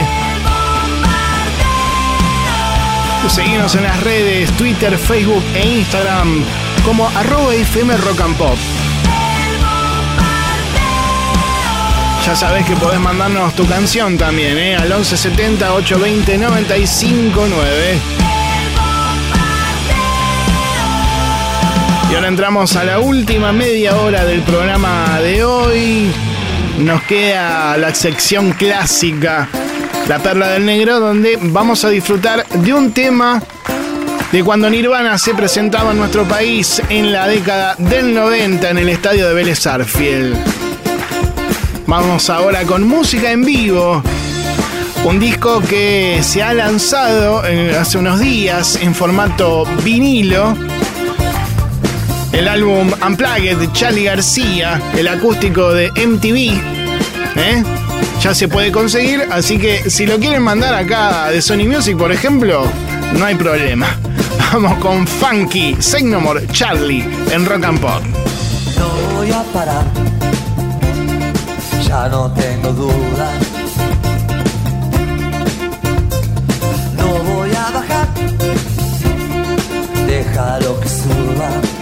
Seguimos en las redes Twitter, Facebook e Instagram como arroba FM Rock and Pop. Ya sabes que podés mandarnos tu canción también, ¿eh? Al 1170 820 959. Y ahora entramos a la última media hora del programa de hoy. Nos queda la sección clásica, La Perla del Negro, donde vamos a disfrutar de un tema de cuando Nirvana se presentaba en nuestro país en la década del 90 en el estadio de Vélez Arfield. Vamos ahora con música en vivo. Un disco que se ha lanzado eh, hace unos días en formato vinilo. El álbum Unplugged de Charlie García, el acústico de MTV. ¿eh? Ya se puede conseguir, así que si lo quieren mandar acá de Sony Music, por ejemplo, no hay problema. Vamos con Funky, Say No More, Charlie en Rock and Pop. No voy a parar, ya no tengo duda. No voy a bajar, déjalo que suba.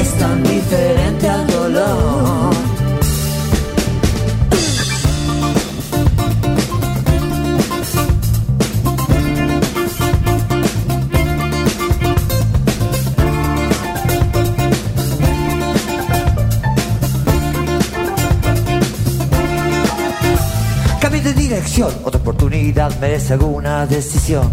Es tan diferente al dolor. Cambio de dirección, otra oportunidad merece alguna decisión.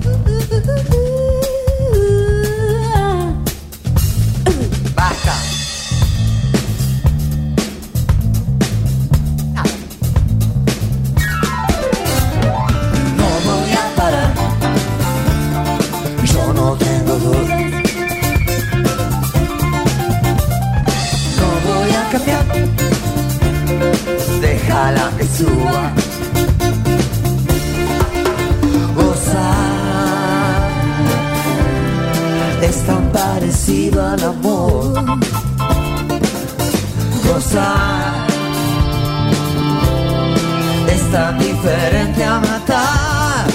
Gozar es tan diferente a matar.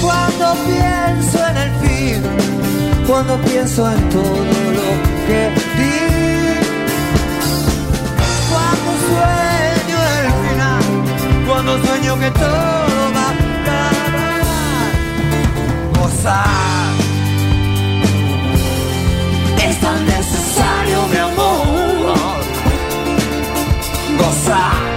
Cuando pienso en el fin, cuando pienso en todo lo que di, cuando sueño el final, cuando sueño que todo va a acabar. Gozar Gozar.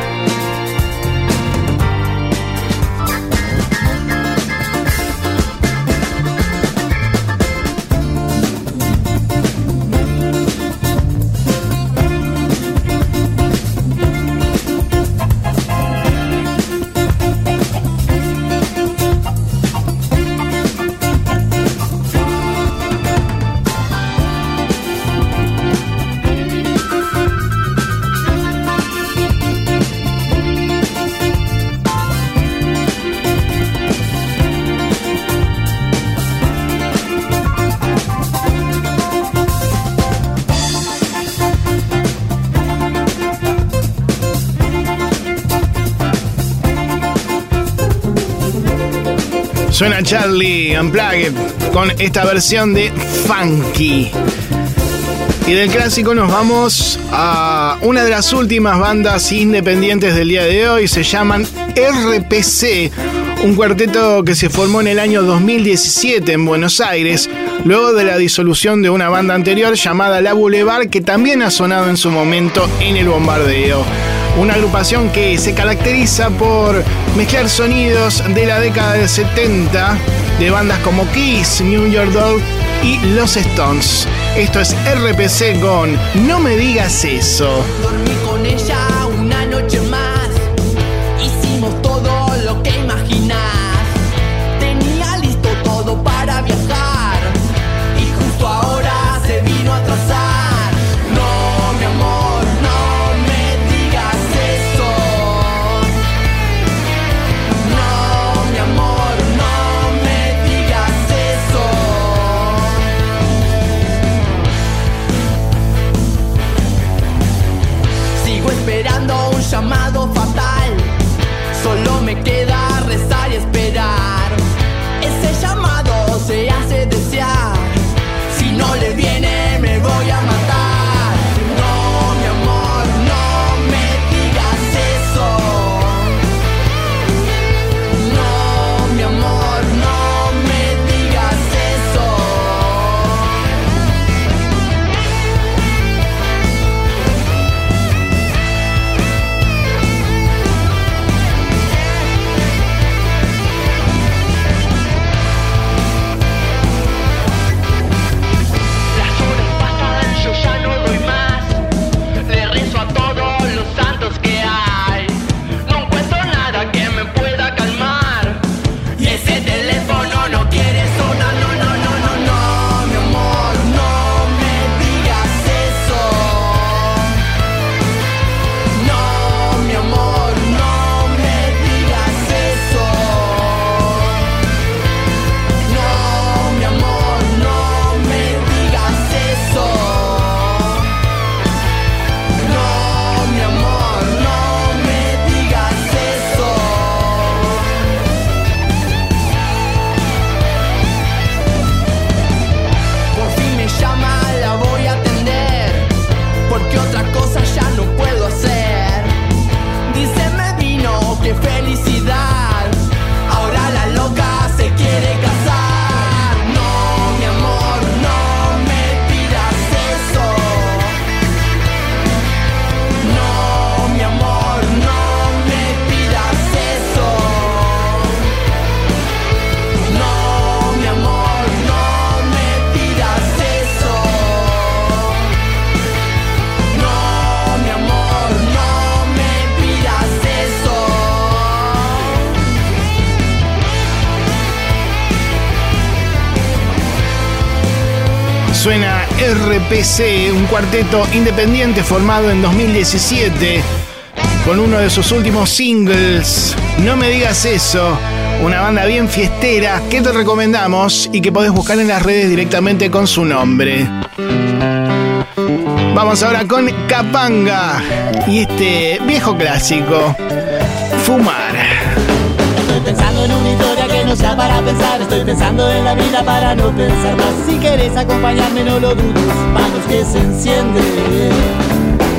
Suena Charlie Unplugged con esta versión de Funky. Y del clásico nos vamos a una de las últimas bandas independientes del día de hoy. Se llaman RPC, un cuarteto que se formó en el año 2017 en Buenos Aires, luego de la disolución de una banda anterior llamada La Boulevard, que también ha sonado en su momento en el bombardeo. Una agrupación que se caracteriza por mezclar sonidos de la década del 70 de bandas como Kiss, New York Dolls y Los Stones. Esto es RPC con No me digas eso. Un cuarteto independiente formado en 2017 con uno de sus últimos singles. No me digas eso, una banda bien fiestera que te recomendamos y que podés buscar en las redes directamente con su nombre. Vamos ahora con Capanga y este viejo clásico, Fumar. Estoy pensando en una sea para pensar. Estoy pensando en la vida para no pensar más. Si querés acompañarme no lo dudes. Manos que se encienden.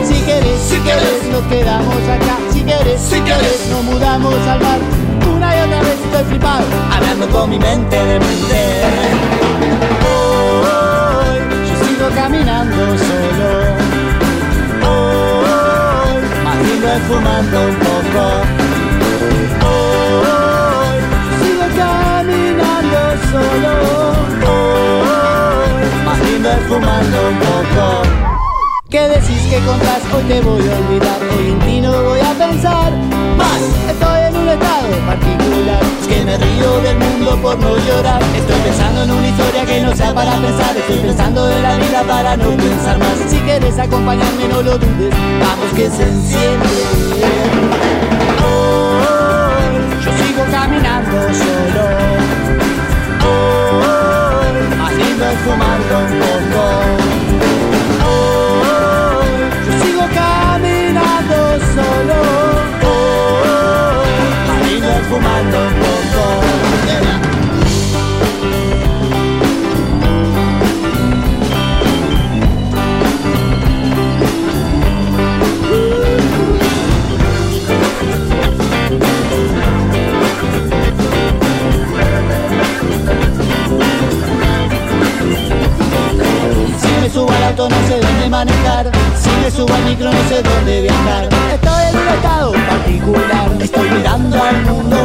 Si querés, si querés. nos quedamos acá. Si querés, si querés. nos mudamos al mar. Una y otra vez estoy flipado. Hablando con mi mente de mente. Hoy yo sigo caminando solo. Hoy más lindo es fumando un poco solo. Hoy más lindo es fumando un poco. ¿Qué decís que contás? Hoy te voy a olvidar. Hoy en ti no voy a pensar más. Estoy en un estado particular. Es que me río del mundo por no llorar. Estoy pensando en una historia que no sea para pensar. Estoy pensando en la vida para no pensar más. Si quieres acompañarme, no lo dudes. Vamos que se enciende. Hoy yo sigo caminando solo. Es fumando un poco. Hoy yo sigo caminando solo. Más lindo es fumando un poco. Sé manejar. Si me subo al micro no sé dónde viajar. Estoy en un estado particular, estoy mirando al mundo.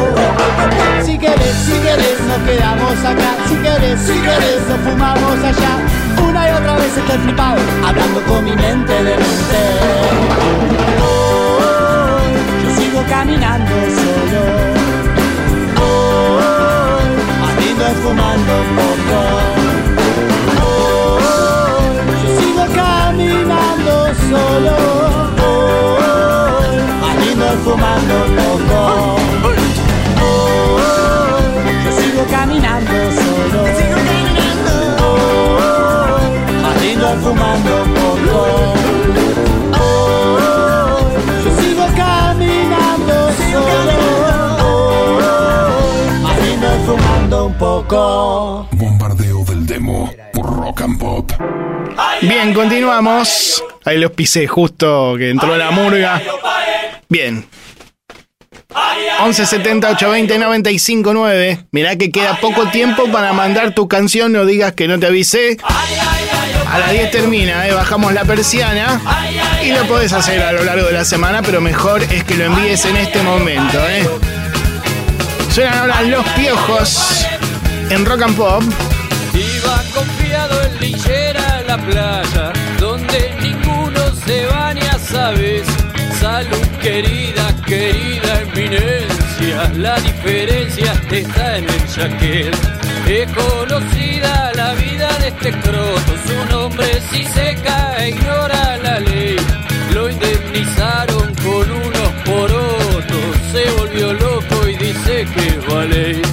Si querés, si querés, nos quedamos acá. Si querés, si querés, nos fumamos allá. Una y otra vez estoy flipado, hablando con mi mente de mente. Bien, continuamos. Ahí los pisé justo que entró la murga. Bien. 11 70 820 95 9. Mirá que queda poco tiempo para mandar tu canción, no digas que no te avisé. A las 10 termina, ¿eh? bajamos la persiana y lo podés hacer a lo largo de la semana, pero mejor es que lo envíes en este momento. ¿eh? Suenan ahora los piojos en Rock and Pop. Iba confiado en linchera la playa, donde ninguno se baña, sabes. Salud querida, querida eminencia, la diferencia está en el jaquet. Es conocida la vida de este croto, su nombre si se cae ignora la ley. Lo indemnizaron con unos porotos, se volvió loco y dice que vale.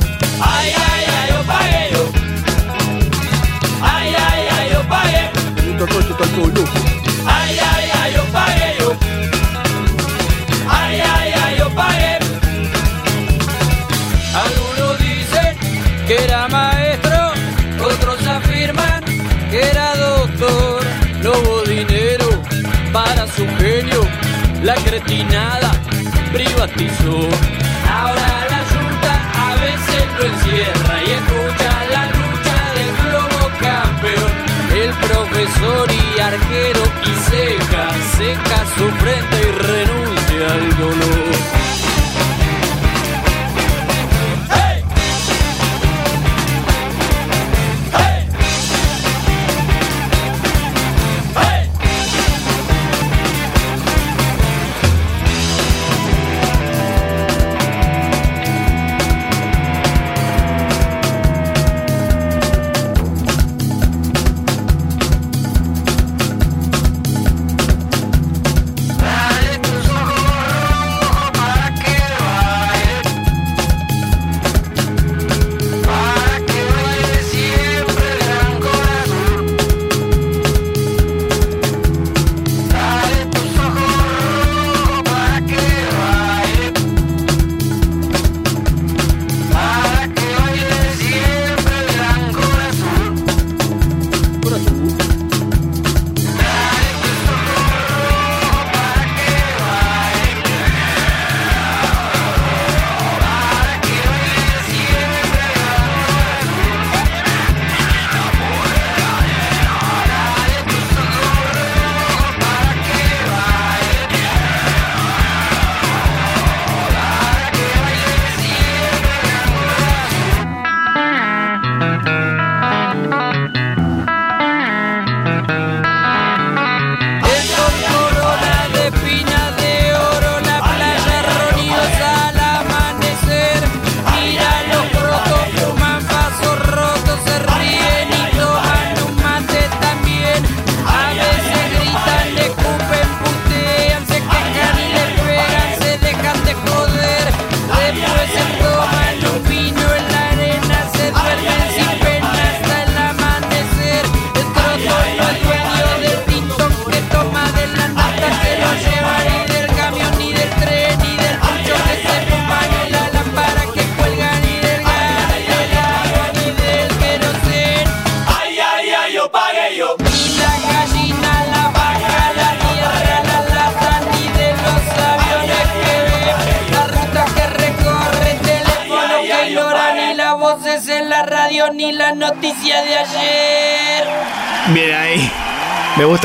Ay, ay, ay, yo pagué yo. Ay, ay, ay, yo pagué. Algunos dicen que era maestro, otros afirman que era doctor. No hubo dinero para su genio, la cretinada privatizó. Ahora la junta a veces lo encierra arquero y seca, seca su frente y renuncia al dolor.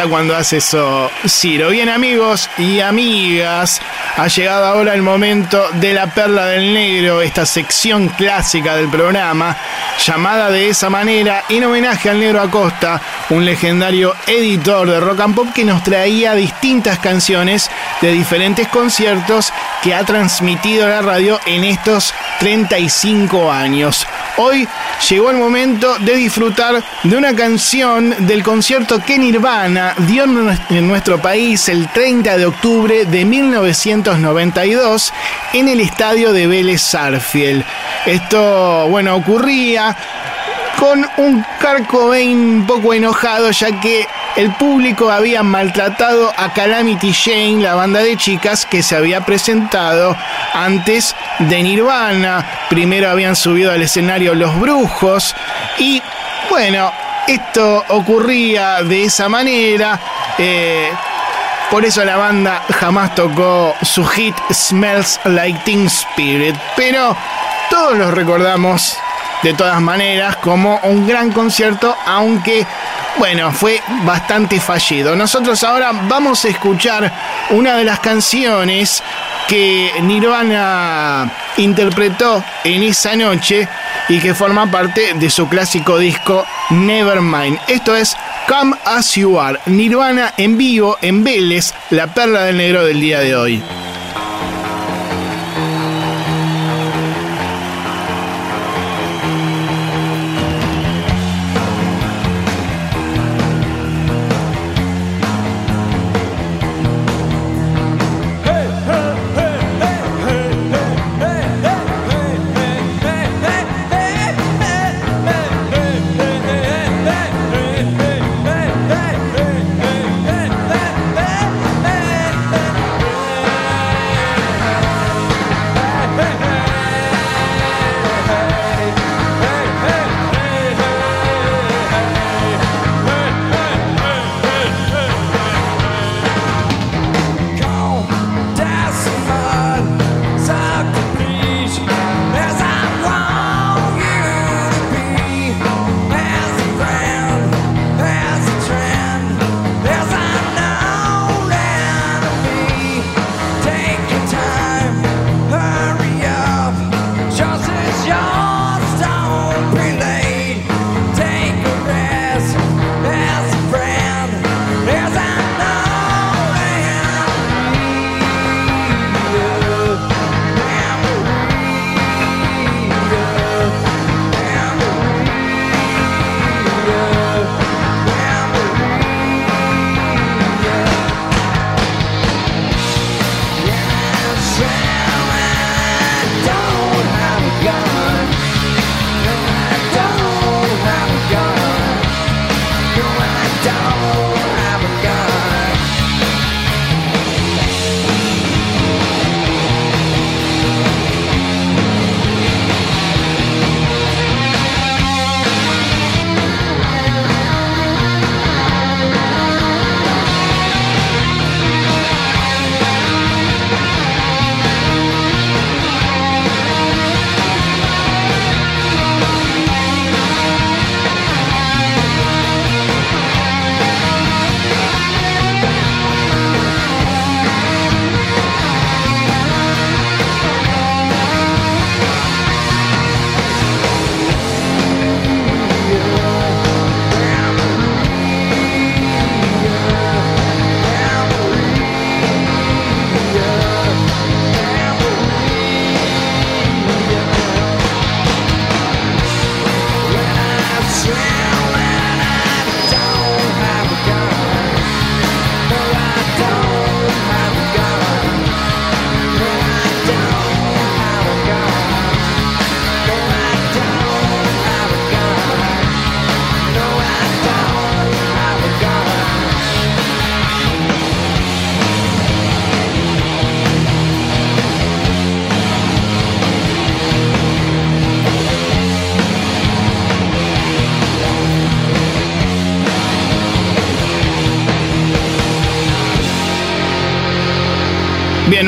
Cuando hace eso Ciro. Bien amigos y amigas, ha llegado ahora el momento de la perla del negro, esta sección clásica del programa, llamada de esa manera en homenaje al negro Acosta, un legendario editor de rock and pop que nos traía distintas canciones de diferentes conciertos que ha transmitido la radio en estos 35 años. Hoy llegó el momento de disfrutar de una canción del concierto que Nirvana dio en nuestro país el 30 de octubre de 1992 en el estadio de Vélez Sarfield. Esto, bueno, ocurría con un Kurt Cobain un poco enojado ya que el público había maltratado a Calamity Jane, la banda de chicas que se había presentado antes de Nirvana. Primero habían subido al escenario Los Brujos y bueno, esto ocurría de esa manera. eh, por eso la banda jamás tocó su hit Smells Like Teen Spirit. Pero todos los recordamos de todas maneras como un gran concierto, aunque bueno, fue bastante fallido. Nosotros ahora vamos a escuchar una de las canciones que Nirvana interpretó en esa noche y que forma parte de su clásico disco Nevermind. Esto es Come As You Are, Nirvana en vivo en Vélez, la perla del negro del día de hoy.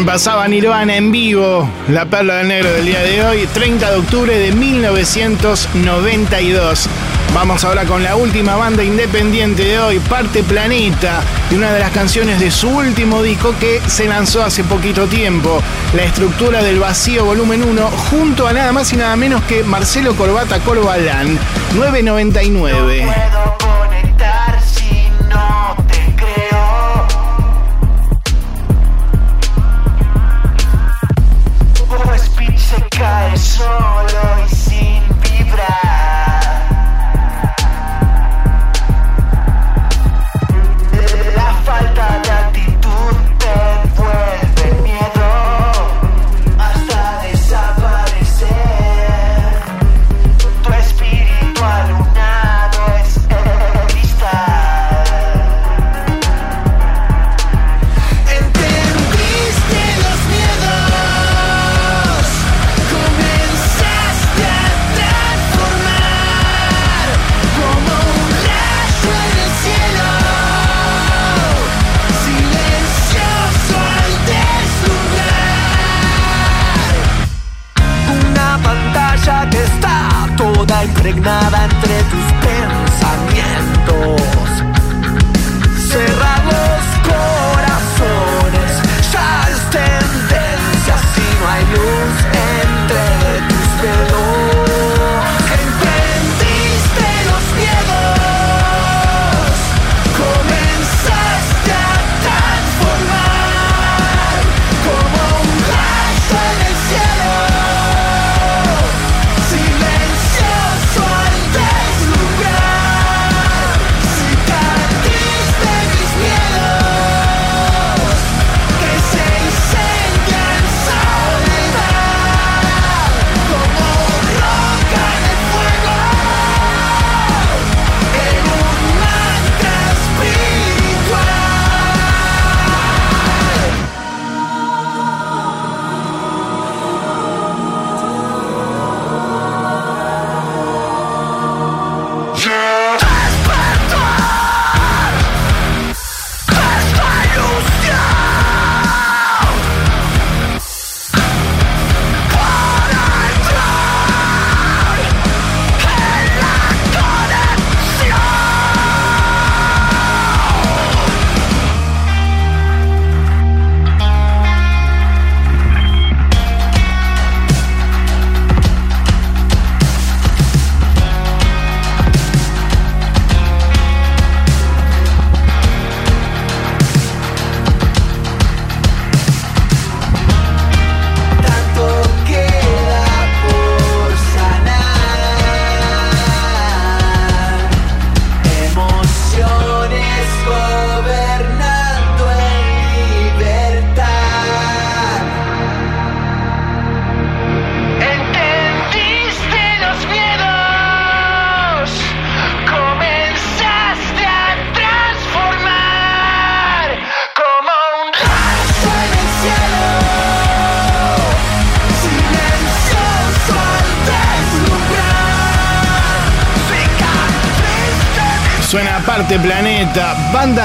Pasaba Nirvana en vivo, la perla del negro del día de hoy, 30 de octubre de 1992. Vamos ahora con la última banda independiente de hoy, Parte Planeta, y una de las canciones de su último disco que se lanzó hace poquito tiempo, La estructura del vacío volumen 1, junto a nada más y nada menos que Marcelo Corbata Corbalán, 999. puedo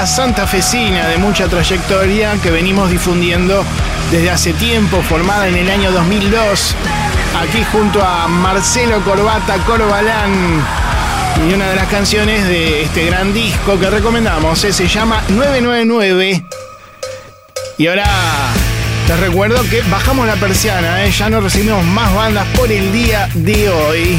santafesina de mucha trayectoria que venimos difundiendo desde hace tiempo, formada en el año 2002, aquí junto a Marcelo Corbata Corbalán. Y una de las canciones de este gran disco que recomendamos eh, se llama 999. Y ahora les recuerdo que bajamos la persiana, eh, ya no recibimos más bandas por el día de hoy.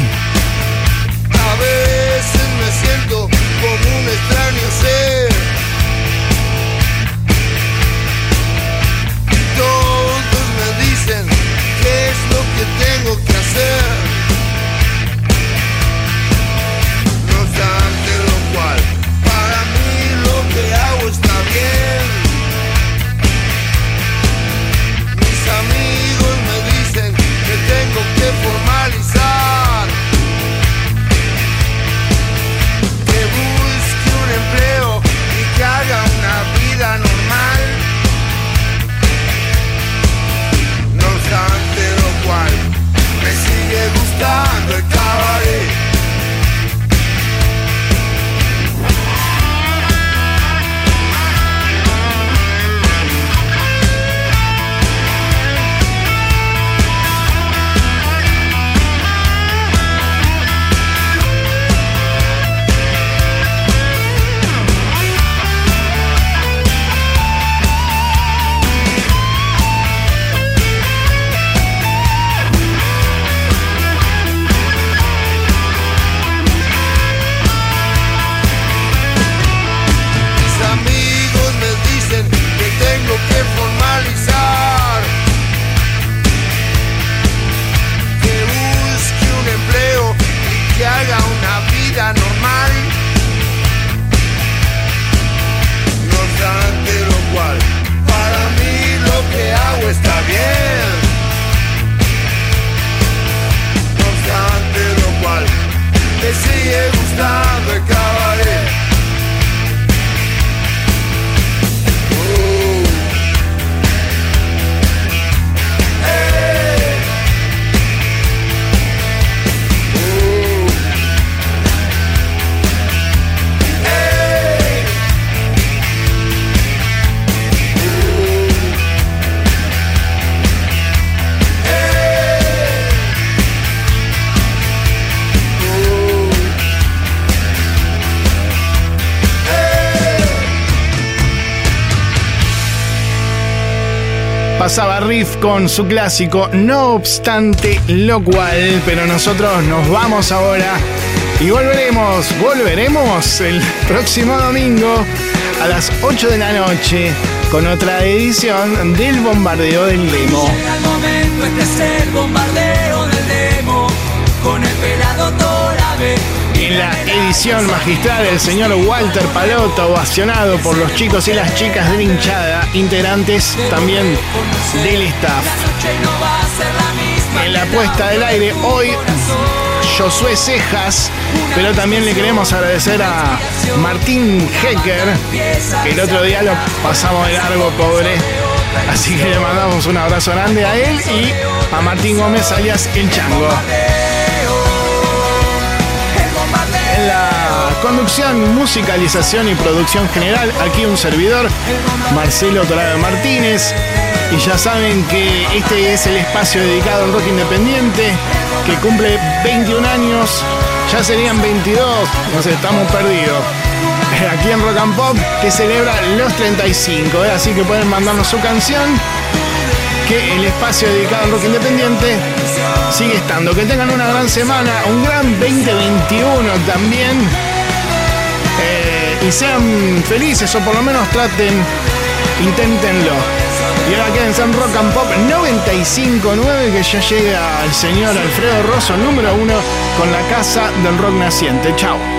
Lo que tengo que hacer. No obstante lo cual, para mí lo que hago está bien. Mis amigos me dicen que tengo que formalizar. que busque un empleo y que haga una vida normal. Con su clásico, no obstante lo cual, pero nosotros nos vamos ahora y volveremos, volveremos el próximo domingo a las 8 de la noche con otra edición del bombardeo del demo. El este bombardeo del demo con el pelado. En la edición magistral, el señor Walter Palotto, ovacionado por los chicos y las chicas de hinchada, integrantes también del staff. En la puesta del aire, hoy Josué Cejas, pero también le queremos agradecer a Martín Hecker, que el otro día lo pasamos de largo, pobre. Así que le mandamos un abrazo grande a él y a Martín Gómez alias El Chango. Conducción, musicalización y producción general, aquí un servidor, Marcelo Torado Martínez. Y ya saben que este es el espacio dedicado al rock independiente, que cumple 21 años, ya serían 22, nos estamos perdidos. Aquí en Rock and Pop, que celebra los 35, ¿eh? así que pueden mandarnos su canción, que el espacio dedicado al rock independiente sigue estando. Que tengan una gran semana, un gran 2021 también. Y sean felices o por lo menos traten, inténtenlo. Y ahora quédense en Rock and Pop 95.9 que ya llega el señor Alfredo Rosso número uno con la casa del rock naciente. Chao.